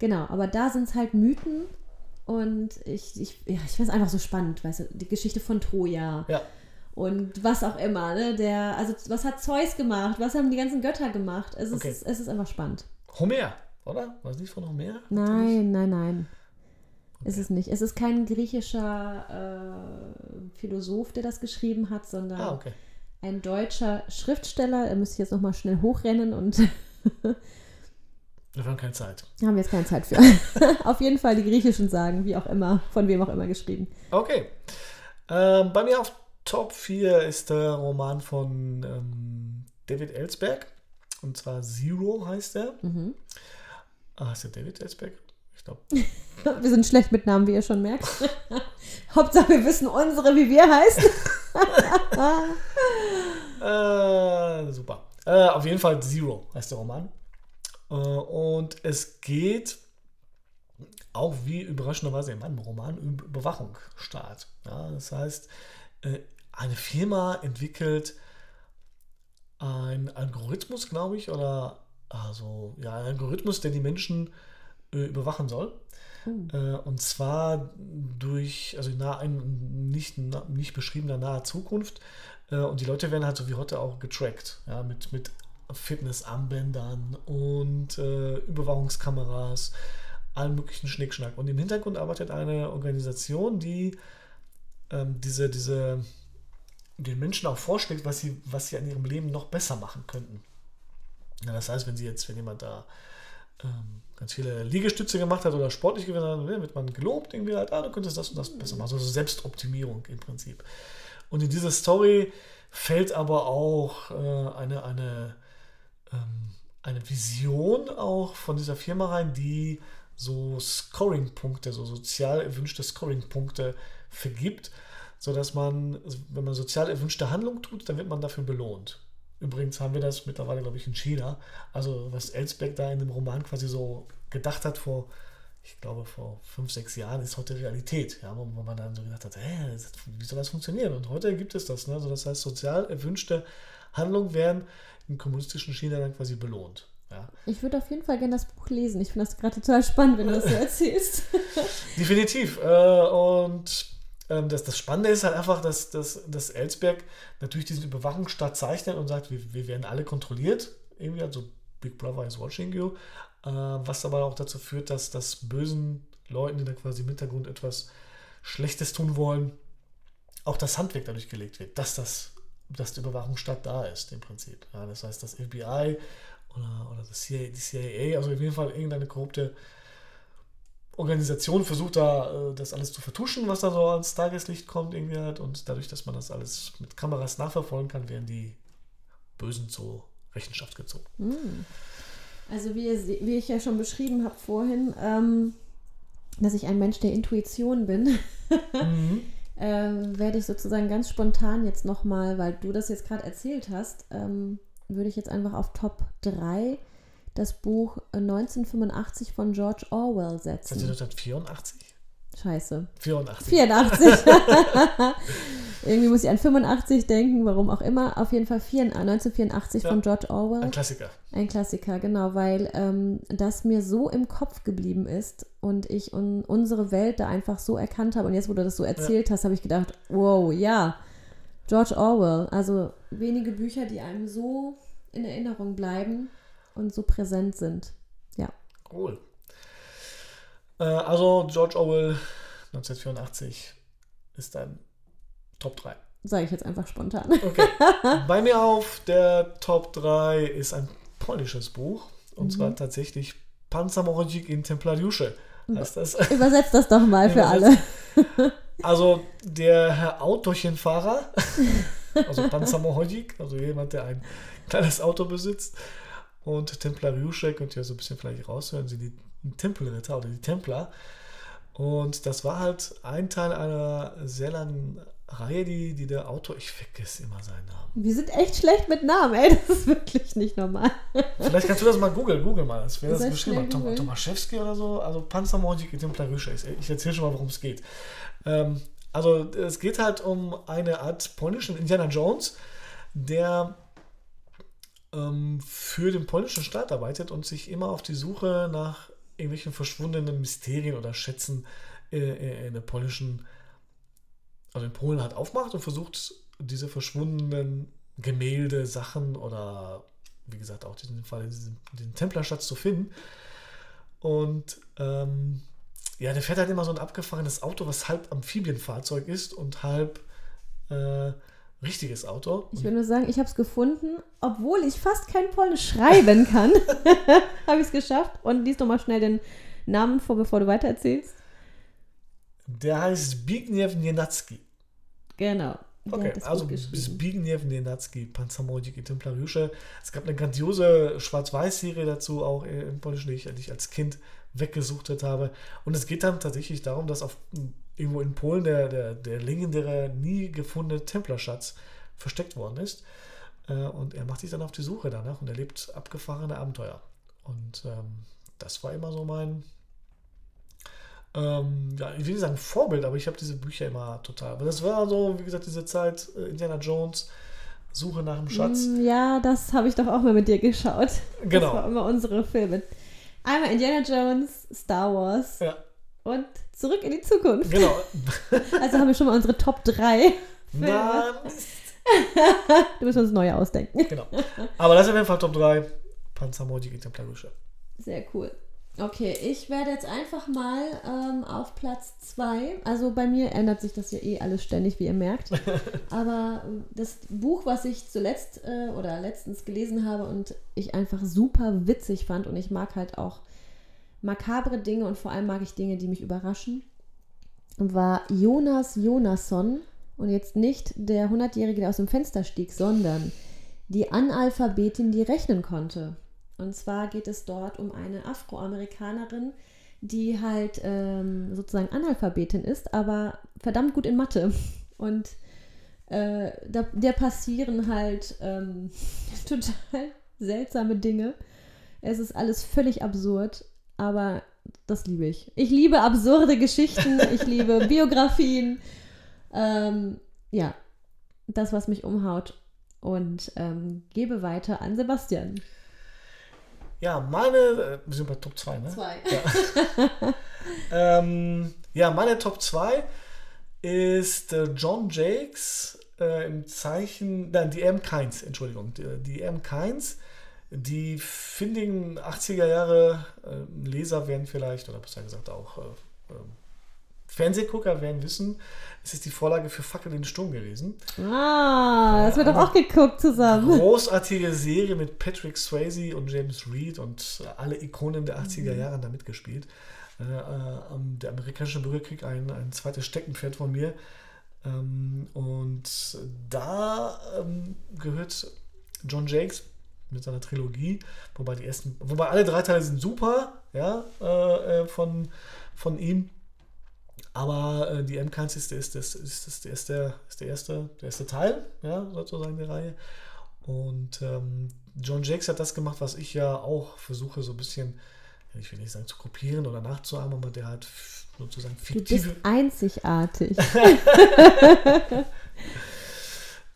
genau, aber da sind es halt Mythen Und ich, ich, ja, ich finde es einfach so spannend, weißt du, die Geschichte von Troja. Ja. Und was auch immer, ne? Der, also was hat Zeus gemacht? Was haben die ganzen Götter gemacht? Es ist, Okay. es ist einfach spannend. Homer, oder? War es nicht von Homer? Nein, nein, nein. Ist es nicht. Es ist kein griechischer äh, Philosoph, der das geschrieben hat, sondern Ah, okay. ein deutscher Schriftsteller. Da müsste ich jetzt nochmal schnell hochrennen und Wir haben keine Zeit. haben wir jetzt keine Zeit für. Auf jeden Fall die griechischen sagen, wie auch immer, von wem auch immer geschrieben. Okay. Ähm, bei mir auf Top 4 ist der Roman von ähm, David Ellsberg. Und zwar Zero heißt er. Mhm. Ah, heißt der David Ellsberg? Ich glaube. Wir sind schlecht mit Namen, wie ihr schon merkt. Hauptsache, wir wissen unsere, wie wir heißen. Äh, super. Äh, auf jeden Fall Zero heißt der Roman. Äh, und es geht auch wie überraschenderweise in meinem Roman um Überwachungsstaat. Ja, das heißt, äh, eine Firma entwickelt einen Algorithmus, glaube ich, oder also ja, einen Algorithmus, der die Menschen äh, überwachen soll. Äh, und zwar durch, also in in nicht, nicht beschriebener naher Zukunft. Und die Leute werden halt so wie heute auch getrackt, ja, mit, mit Fitnessarmbändern und äh, Überwachungskameras, allen möglichen Schnickschnack. Und im Hintergrund arbeitet eine Organisation, die ähm, diese, diese den Menschen auch vorschlägt, was sie, was sie an ihrem Leben noch besser machen könnten. Ja, das heißt, wenn sie jetzt, wenn jemand da ähm, ganz viele Liegestütze gemacht hat oder sportlich gewesen hat, dann wird man gelobt, irgendwie halt, ah, du könntest das und das besser machen. Also so Selbstoptimierung im Prinzip. Und in diese Story fällt aber auch äh, eine, eine, ähm, eine Vision auch von dieser Firma rein, die so Scoring-Punkte, so sozial erwünschte Scoring-Punkte vergibt, sodass man, wenn man sozial erwünschte Handlung tut, dann wird man dafür belohnt. Übrigens haben wir das mittlerweile, glaube ich, in China. Also was Elsbeck da in dem Roman quasi so gedacht hat vor, ich glaube, vor fünf, sechs Jahren, ist heute Realität. Ja, wo, man dann so gedacht hat, hä, wie soll das funktionieren? Und heute gibt es das. Ne? Also das heißt, sozial erwünschte Handlungen werden im kommunistischen China dann quasi belohnt. Ja. Ich würde auf jeden Fall gerne das Buch lesen. Ich finde das gerade total spannend, wenn du das so erzählst. Definitiv. Äh, und ähm, das, das Spannende ist halt einfach, dass, dass, dass Ellsberg natürlich diesen Überwachungsstaat zeichnet und sagt, wir, wir werden alle kontrolliert. Irgendwie, also Big Brother is watching you. Äh, was aber auch dazu führt, dass das bösen Leuten, die da quasi im Hintergrund etwas Schlechtes tun wollen, auch das Handwerk dadurch gelegt wird, dass das dass der Überwachungsstaat da ist, im Prinzip. Ja, das heißt, das FBI oder, oder das CIA, die CIA, also auf jeden Fall irgendeine korrupte Organisation versucht da äh, das alles zu vertuschen, was da so ans Tageslicht kommt irgendwie halt. Und dadurch, dass man das alles mit Kameras nachverfolgen kann, werden die Bösen zur Rechenschaft gezogen. Also wie, wie ich ja schon beschrieben habe vorhin, ähm, dass ich ein Mensch der Intuition bin, ähm, werde ich sozusagen ganz spontan jetzt nochmal, weil du das jetzt gerade erzählt hast, ähm, würde ich jetzt einfach auf Top 3 das Buch 1985 von George Orwell setzen. 1984? Scheiße. 84. 84. Irgendwie muss ich an 85 denken, warum auch immer. Auf jeden Fall 4, 1984 Ja. von George Orwell. Ein Klassiker. Ein Klassiker, genau, weil ähm, das mir so im Kopf geblieben ist und ich un unsere Welt da einfach so erkannt habe. Und jetzt, wo du das so erzählt hast, habe ich gedacht, wow, ja, George Orwell. Also wenige Bücher, die einem so in Erinnerung bleiben und so präsent sind. Ja, Cool. Äh, also George Orwell 1984 ist ein Top 3. sage ich jetzt einfach spontan. Okay. Bei mir auf der Top 3 ist ein polnisches Buch. Und zwar tatsächlich Panzermordzik in Templariusche. Heißt das? Übersetzt das doch mal für alle. Also der Herr Autochenfahrer, also Panzermordzik, also jemand, der ein kleines Auto besitzt. Und Templariusche, könnt ihr so ein bisschen vielleicht raushören, sind die Tempelritter oder die Templer. Und das war halt ein Teil einer sehr langen Reihe, die, die der Autor, ich vergesse immer seinen Namen. Wir sind echt schlecht mit Namen, ey. Das ist wirklich nicht normal. Vielleicht kannst du das mal googeln, google mal, das wäre das schnell Tom? Tomaszewski oder so, also Panzermordzik Templarysche. Ich erzähle schon mal, worum es geht. Ähm, also es geht halt um eine Art polnischen Indiana Jones, der ähm, für den polnischen Staat arbeitet und sich immer auf die Suche nach irgendwelchen verschwundenen Mysterien oder Schätzen äh, in der polnischen, also in Polen halt aufmacht und versucht, diese verschwundenen Gemälde, Sachen oder wie gesagt auch diesen Fall, diesen, diesen Templerschatz zu finden. Und ähm, ja, der fährt halt immer so ein abgefahrenes Auto, was halb Amphibienfahrzeug ist und halb äh, richtiges Auto. Ich will nur sagen, ich habe es gefunden, obwohl ich fast kein Polnisch schreiben kann. habe ich es geschafft. Und lies doch mal schnell den Namen vor, bevor du weitererzählst. Der heißt Zbigniew Nienacki. Genau. Okay, also Zbigniew Nienacki, Panzermordiki Templariusche. Es gab eine grandiose Schwarz-Weiß-Serie dazu, auch im Polnischen, die ich, die ich als Kind weggesuchtet habe. Und es geht dann tatsächlich darum, dass auf irgendwo in Polen der, der, der legendäre, nie gefundene Templerschatz versteckt worden ist. Äh, und er macht sich dann auf die Suche danach und erlebt abgefahrene Abenteuer. Und ähm, das war immer so mein, ähm, ja, ich will nicht sagen Vorbild, aber ich habe diese Bücher immer total. Aber das war so, wie gesagt, diese Zeit, äh, Indiana Jones, Suche nach dem Schatz. Mm, ja, das habe ich doch auch mal mit dir geschaut. Genau. Das war immer unsere Filme. Einmal Indiana Jones, Star Wars Ja, und Zurück in die Zukunft. genau. Also haben wir schon mal unsere Top 3. Nein, Du musst uns neue ausdenken. genau. Aber das ist auf jeden Fall Top 3. Panzermordiki Templarische. Sehr cool. Okay, ich werde jetzt einfach mal ähm, auf Platz 2. Also bei mir ändert sich das ja eh alles ständig, wie ihr merkt. Aber das Buch, was ich zuletzt äh, oder letztens gelesen habe und ich einfach super witzig fand und ich mag halt auch makabre Dinge und vor allem mag ich Dinge, die mich überraschen, war Jonas Jonasson und jetzt nicht der 100-Jährige, der aus dem Fenster stieg, sondern die Analphabetin, die rechnen konnte. Und zwar geht es dort um eine Afroamerikanerin, die halt ähm, sozusagen Analphabetin ist, aber verdammt gut in Mathe. Und äh, da, der passieren halt ähm, total seltsame Dinge. Es ist alles völlig absurd, aber das liebe ich. Ich liebe absurde Geschichten, ich liebe Biografien. Ähm, ja, das, was mich umhaut. Und ähm, gebe weiter an Sebastian. Ja, meine, äh, wir sind bei Top 2, ne? Zwei. Ähm, ja, meine Top 2 ist äh, John Jakes äh, im Zeichen, nein, die M. Keins, Entschuldigung, die, die M. Keins. Die findigen 80er Jahre äh, Leser werden vielleicht, oder besser gesagt auch äh, äh, Fernsehgucker werden wissen, es ist die Vorlage für Fackel in den Sturm gewesen. Ah, das wird doch auch geguckt zusammen. Großartige Serie mit Patrick Swayze und James Reed und alle Ikonen der 80er Jahre haben da mitgespielt. Äh, äh, ähm, der amerikanische Bürgerkrieg ein, ein zweites Steckenpferd von mir. Ähm, und da ähm, gehört John Jakes mit seiner Trilogie, wobei die ersten, wobei alle drei Teile sind super, ja, äh, äh, von, von ihm. Aber äh, die M-Keins ist, ist, ist, ist, ist, ist, der, ist der, erste, der erste Teil, ja, sozusagen der Reihe. Und ähm, John Jakes hat das gemacht, was ich ja auch versuche, so ein bisschen, ich will nicht sagen zu kopieren oder nachzuahmen, aber der hat sozusagen Du bist fiktive. einzigartig.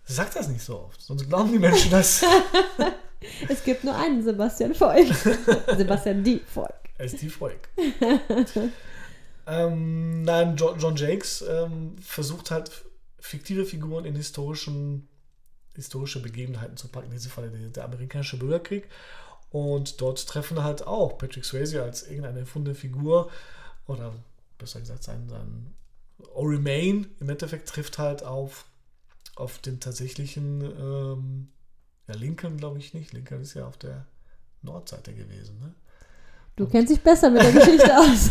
Sag das nicht so oft, sonst glauben die Menschen das. es gibt nur einen Sebastian Volk. Sebastian die Volk. Er ist die Volk. ähm, nein, John, John Jakes ähm, versucht halt fiktive Figuren in historischen, historische Begebenheiten zu packen. In diesem Fall der, der amerikanische Bürgerkrieg. Und dort treffen halt auch Patrick Swayze als irgendeine erfundene Figur oder besser gesagt sein, sein Ori Main im Endeffekt trifft halt auf, auf den tatsächlichen ähm, ja, Lincoln, glaube ich nicht. Lincoln ist ja auf der Nordseite gewesen. Ne? Du kennst dich besser mit der Geschichte aus.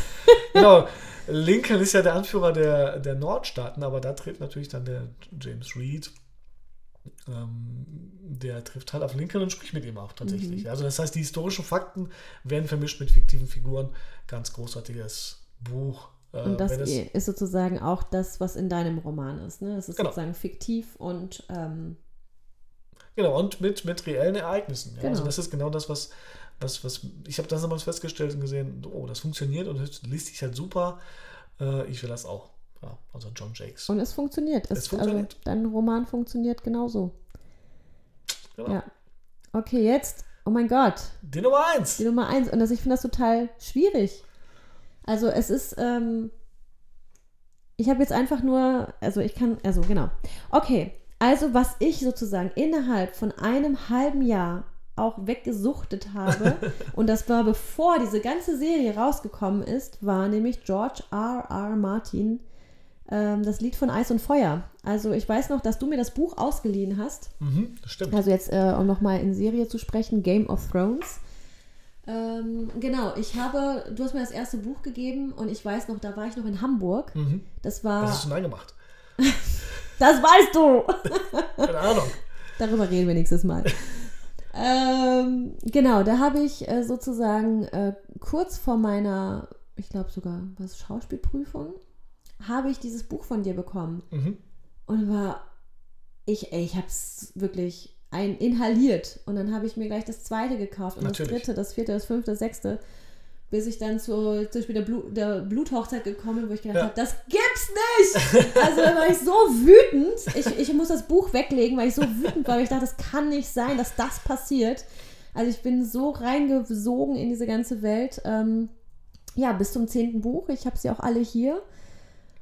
genau, Lincoln ist ja der Anführer der, der Nordstaaten, aber da tritt natürlich dann der James Reed. Ähm, der trifft halt auf Lincoln und spricht mit ihm auch tatsächlich. Mhm. Also das heißt, die historischen Fakten werden vermischt mit fiktiven Figuren. Ganz großartiges Buch. Äh, Und das es- ist sozusagen auch das, was in deinem Roman ist. Ne? Es ist Genau. sozusagen fiktiv und ähm, Genau, und mit, mit reellen Ereignissen. Ja? Also Genau. das ist genau das, was, was, was ich habe das damals festgestellt und gesehen, oh, das funktioniert und das liest sich halt super. Äh, ich will das auch. Ja, also John Jakes. und es funktioniert. Es, Es funktioniert. Also dein Roman funktioniert genauso. Genau. Ja. Okay, jetzt, oh mein Gott, Die Nummer eins. die Nummer eins. Und das, ich finde das total schwierig. Also es ist, ähm, ich habe jetzt einfach nur, also ich kann, also genau. Okay, also was ich sozusagen innerhalb von einem halben Jahr auch weggesuchtet habe, und das war bevor diese ganze Serie rausgekommen ist, war nämlich George R. R. Martin, ähm, das Lied von Eis und Feuer. Also ich weiß noch, dass du mir das Buch ausgeliehen hast. Mhm, das stimmt. Also jetzt, äh, um nochmal in Serie zu sprechen, Game of Thrones. Ähm, genau, ich habe, du hast mir das erste Buch gegeben und ich weiß noch, da war ich noch in Hamburg. Mhm. Das war. Was hast du denn gemacht? das weißt du! Keine Ahnung. Darüber reden wir nächstes Mal. ähm, genau, da habe ich äh, sozusagen äh, kurz vor meiner, ich glaube sogar, was, Schauspielprüfung, habe ich dieses Buch von dir bekommen. Mhm. Und war, ich, ey, ich habe es wirklich ein inhaliert. Und dann habe ich mir gleich das zweite gekauft und Natürlich. das dritte, das vierte, das fünfte, das sechste. Bis ich dann zu, zum Beispiel der, Blut, der Bluthochzeit gekommen bin, wo ich gedacht Ja. habe, das gibt's nicht! Also da war ich so wütend. Ich, ich muss das Buch weglegen, weil ich so wütend war. Weil ich dachte, das kann nicht sein, dass das passiert. Also ich bin so reingesogen in diese ganze Welt. Ähm, ja, bis zum zehnten Buch. Ich habe sie auch alle hier.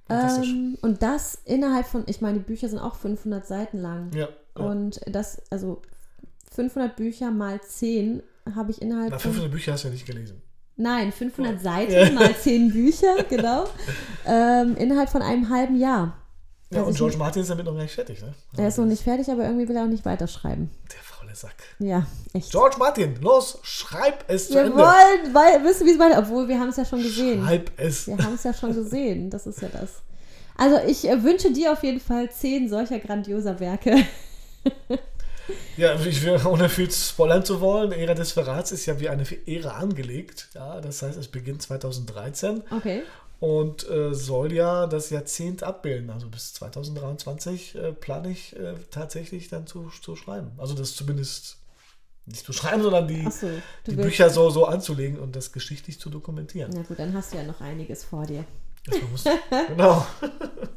Ähm, und das innerhalb von, ich meine, die Bücher sind auch 500 Seiten lang. Ja. ja. Und das, also 500 Bücher mal 10 habe ich innerhalb Na, von. 500 Bücher hast du ja nicht gelesen. Nein, 500 Ja. Seiten mal 10 Bücher, genau. Ähm, innerhalb von einem halben Jahr. Ja, Also und George Martin ist damit noch gar nicht fertig, ne? Er ist noch nicht fertig, aber irgendwie will er auch nicht weiterschreiben. Der faule Sack. Ja, echt. George Martin, los, schreib es zu wir Ende. wollen weil, wissen, wie es weiter. Obwohl, wir haben es ja schon gesehen. Schreib es. Wir haben es ja schon gesehen. Das ist ja das. Also, ich äh, wünsche dir auf jeden Fall 10 solcher grandioser Werke. Ja, ich will, ohne viel spoilern zu wollen, Ära des Verrats ist ja wie eine Ära angelegt. Ja, das heißt, es beginnt 2013 Okay. und äh, soll ja das Jahrzehnt abbilden. Also bis 2023 äh, plane ich äh, tatsächlich dann zu, zu schreiben. Also das zumindest nicht zu schreiben, sondern die, du die. Bücher so, so anzulegen und das geschichtlich zu dokumentieren. Na gut, dann hast du ja noch einiges vor dir. Das genau.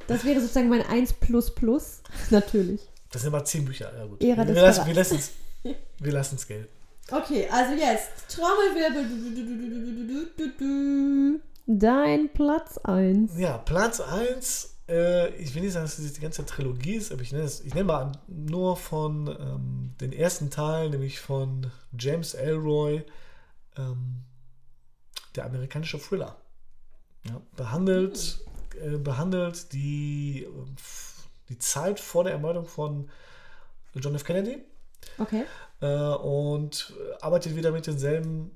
Das wäre sozusagen mein 1 plus plus. Natürlich. Das sind immer zehn Bücher. Ja, gut. Ära wir, des lassen, wir lassen es. Wir lassen es gelten. Okay, also jetzt Trommelwirbel. Dein Platz 1. Ja, Platz 1, äh, ich will nicht sagen, dass es die ganze Trilogie ist, aber ich nenne, es, ich nenne mal nur von ähm, den ersten Teil, nämlich von James Elroy, ähm, der amerikanische Thriller. Ja, behandelt, äh, behandelt die, äh, die Zeit vor der Ermordung von John F. Kennedy Okay. äh, und arbeitet wieder mit denselben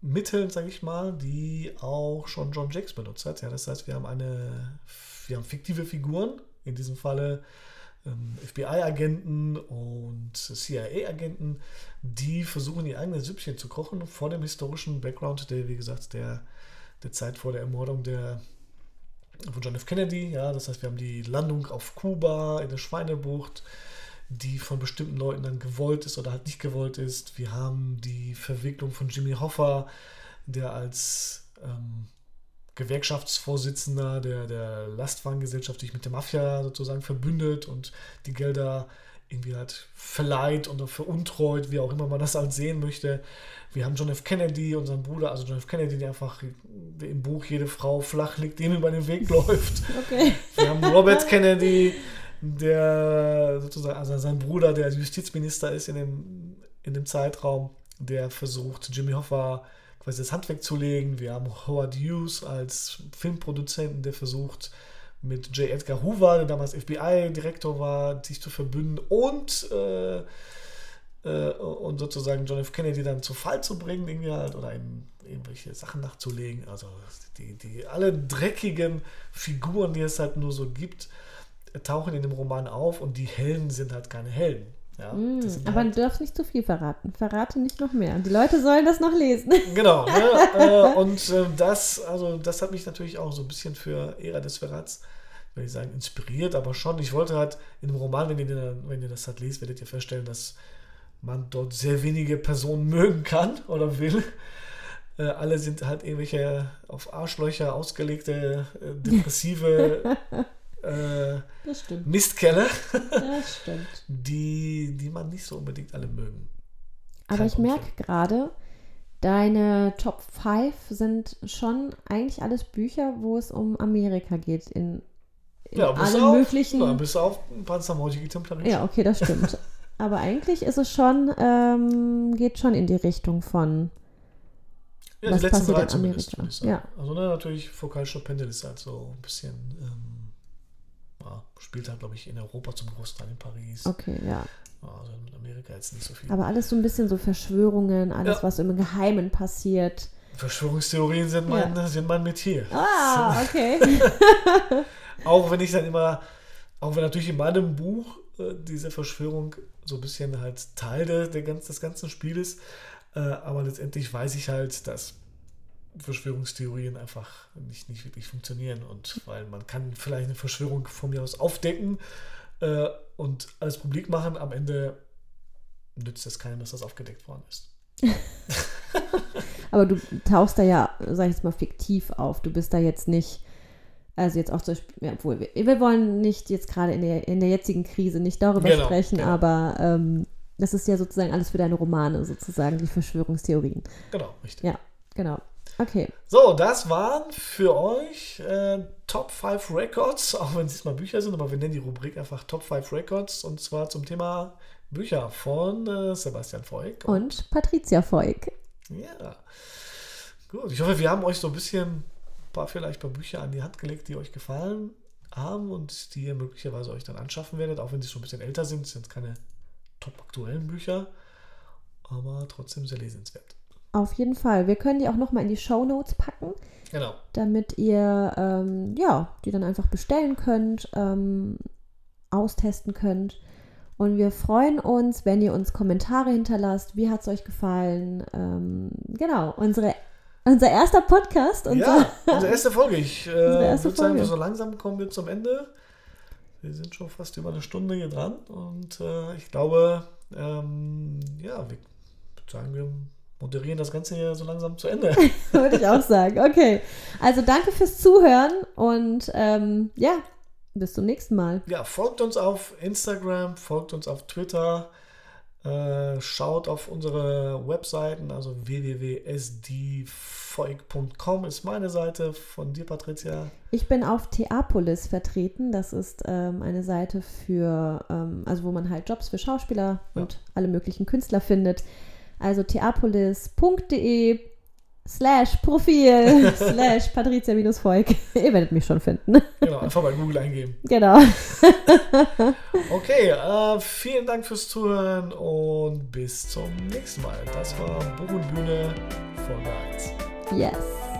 Mitteln, sage ich mal, die auch schon John Jakes benutzt hat. Ja, das heißt, wir haben eine, wir haben fiktive Figuren, in diesem Falle ähm, FBI-Agenten und CIA-Agenten, die versuchen, ihr eigenes Süppchen zu kochen vor dem historischen Background, der, wie gesagt, der, der Zeit vor der Ermordung der von John F. Kennedy. Ja, das heißt, wir haben die Landung auf Kuba in der Schweinebucht, die von bestimmten Leuten dann gewollt ist oder halt nicht gewollt ist. Wir haben die Verwicklung von Jimmy Hoffa, der als ähm, Gewerkschaftsvorsitzender der, der Lastwagengesellschaft sich mit der Mafia sozusagen verbündet und die Gelder irgendwie halt verleiht oder veruntreut, wie auch immer man das halt sehen möchte. Wir haben John F. Kennedy, unseren Bruder, also John F. Kennedy, der einfach im Buch jede Frau flach liegt, dem über den Weg läuft. Okay. Wir haben Robert Kennedy, der sozusagen, also sein Bruder, der Justizminister ist in dem, in dem Zeitraum, der versucht, Jimmy Hoffa quasi das Handwerk zu legen. Wir haben Howard Hughes als Filmproduzenten, der versucht, mit J. Edgar Hoover, der damals FBI-Direktor war, sich zu verbünden und, äh, äh, und sozusagen John F. Kennedy dann zu Fall zu bringen, irgendwie halt, oder ihm irgendwelche Sachen nachzulegen. Also die, die alle dreckigen Figuren, die es halt nur so gibt, tauchen in dem Roman auf und die Helden sind halt keine Helden. Ja, Mm, aber halt, du darfst nicht zu viel verraten. Verrate nicht noch mehr. Die Leute sollen das noch lesen. Genau, ne? äh, und äh, das, also das hat mich natürlich auch so ein bisschen für Ära des Verrats, will ich sagen, inspiriert, aber schon, ich wollte halt in dem Roman, wenn ihr, den, wenn ihr das halt lest, werdet ihr feststellen, dass man dort sehr wenige Personen mögen kann oder will. Äh, alle sind halt irgendwelche auf Arschlöcher ausgelegte, depressive äh, Das stimmt. Mistkerle, Das stimmt. die, die man nicht so unbedingt alle mögen. Aber Kein ich merke gerade, Deine Top 5 sind schon eigentlich alles Bücher, wo es um Amerika geht. In, in Ja, bis allen auf, möglichen. Ja, bis auf Panzermauti Exemplare. Ja, okay, das stimmt. Aber eigentlich ist es schon, ähm, geht schon in die Richtung von. Ja, Was die letzten drei in Amerika? Ja. Also ne, natürlich Foucault Pendel ist halt so ein bisschen, ähm, spielt halt, glaube ich, in Europa zum Großteil in Paris. Okay, ja. Also in Amerika jetzt nicht so viel. Aber alles so ein bisschen so Verschwörungen, alles, Ja. was im Geheimen passiert. Verschwörungstheorien sind mein, sind mein Metier. Ah, okay. Auch wenn ich dann immer, auch wenn natürlich in meinem Buch äh, diese Verschwörung so ein bisschen halt Teil der, der ganz, des ganzen Spieles, äh, aber letztendlich weiß ich halt, dass Verschwörungstheorien einfach nicht, nicht wirklich funktionieren und weil man kann vielleicht eine Verschwörung von mir aus aufdecken äh, und alles publik machen, am Ende nützt es keinem, dass das aufgedeckt worden ist. Aber du tauchst da ja, sag ich jetzt mal, fiktiv auf. Du bist da jetzt nicht, also jetzt auch zum Beispiel, ja, obwohl wir, wir wollen nicht jetzt gerade in der, in der jetzigen Krise nicht darüber Genau, sprechen, genau. aber ähm, das ist ja sozusagen alles für deine Romane, sozusagen, die Verschwörungstheorien. Genau, richtig. Ja, genau. Okay. So, das waren für euch äh, Top 5 Records, auch wenn es diesmal Bücher sind, aber wir nennen die Rubrik einfach Top 5 Records und zwar zum Thema Bücher von äh, Sebastian Voig. Und Patricia Voig. Ja. Gut, ich hoffe, wir haben euch so ein bisschen ein paar vielleicht ein paar Bücher an die Hand gelegt, die euch gefallen haben und die ihr möglicherweise euch dann anschaffen werdet, auch wenn sie schon ein bisschen älter sind. Es sind keine top aktuellen Bücher, aber trotzdem sehr lesenswert. Auf jeden Fall. Wir können die auch nochmal in die Show Notes packen, Genau. damit ihr ähm, ja, die dann einfach bestellen könnt, ähm, austesten könnt. Und wir freuen uns, wenn ihr uns Kommentare hinterlasst. Wie hat es euch gefallen? Ähm, genau, unsere, unser erster Podcast. Unser, Ja, unsere erste Folge. Ich äh, würde sagen, so langsam kommen wir zum Ende. Wir sind schon fast über eine Stunde hier dran und äh, ich glaube, ähm, ja, wir sagen, wir moderieren das Ganze hier so langsam zu Ende. Würde ich auch sagen. Okay. Also danke fürs Zuhören und ähm, ja, bis zum nächsten Mal. ja, folgt uns auf Instagram, folgt uns auf Twitter, äh, schaut auf unsere Webseiten, also www.sdfoig.com ist meine Seite von dir, Patricia. Ich bin auf Theapolis vertreten. Das ist ähm, eine Seite für, ähm, also wo man halt Jobs für Schauspieler Ja. und alle möglichen Künstler findet. Also theapolis.de slash Profil slash Patricia-Volk. Ihr werdet mich schon finden. Genau, einfach bei Google eingeben. genau. Okay, äh, vielen Dank fürs Zuhören und bis zum nächsten Mal. Das war Buch und Bühne Folge 1. Yes.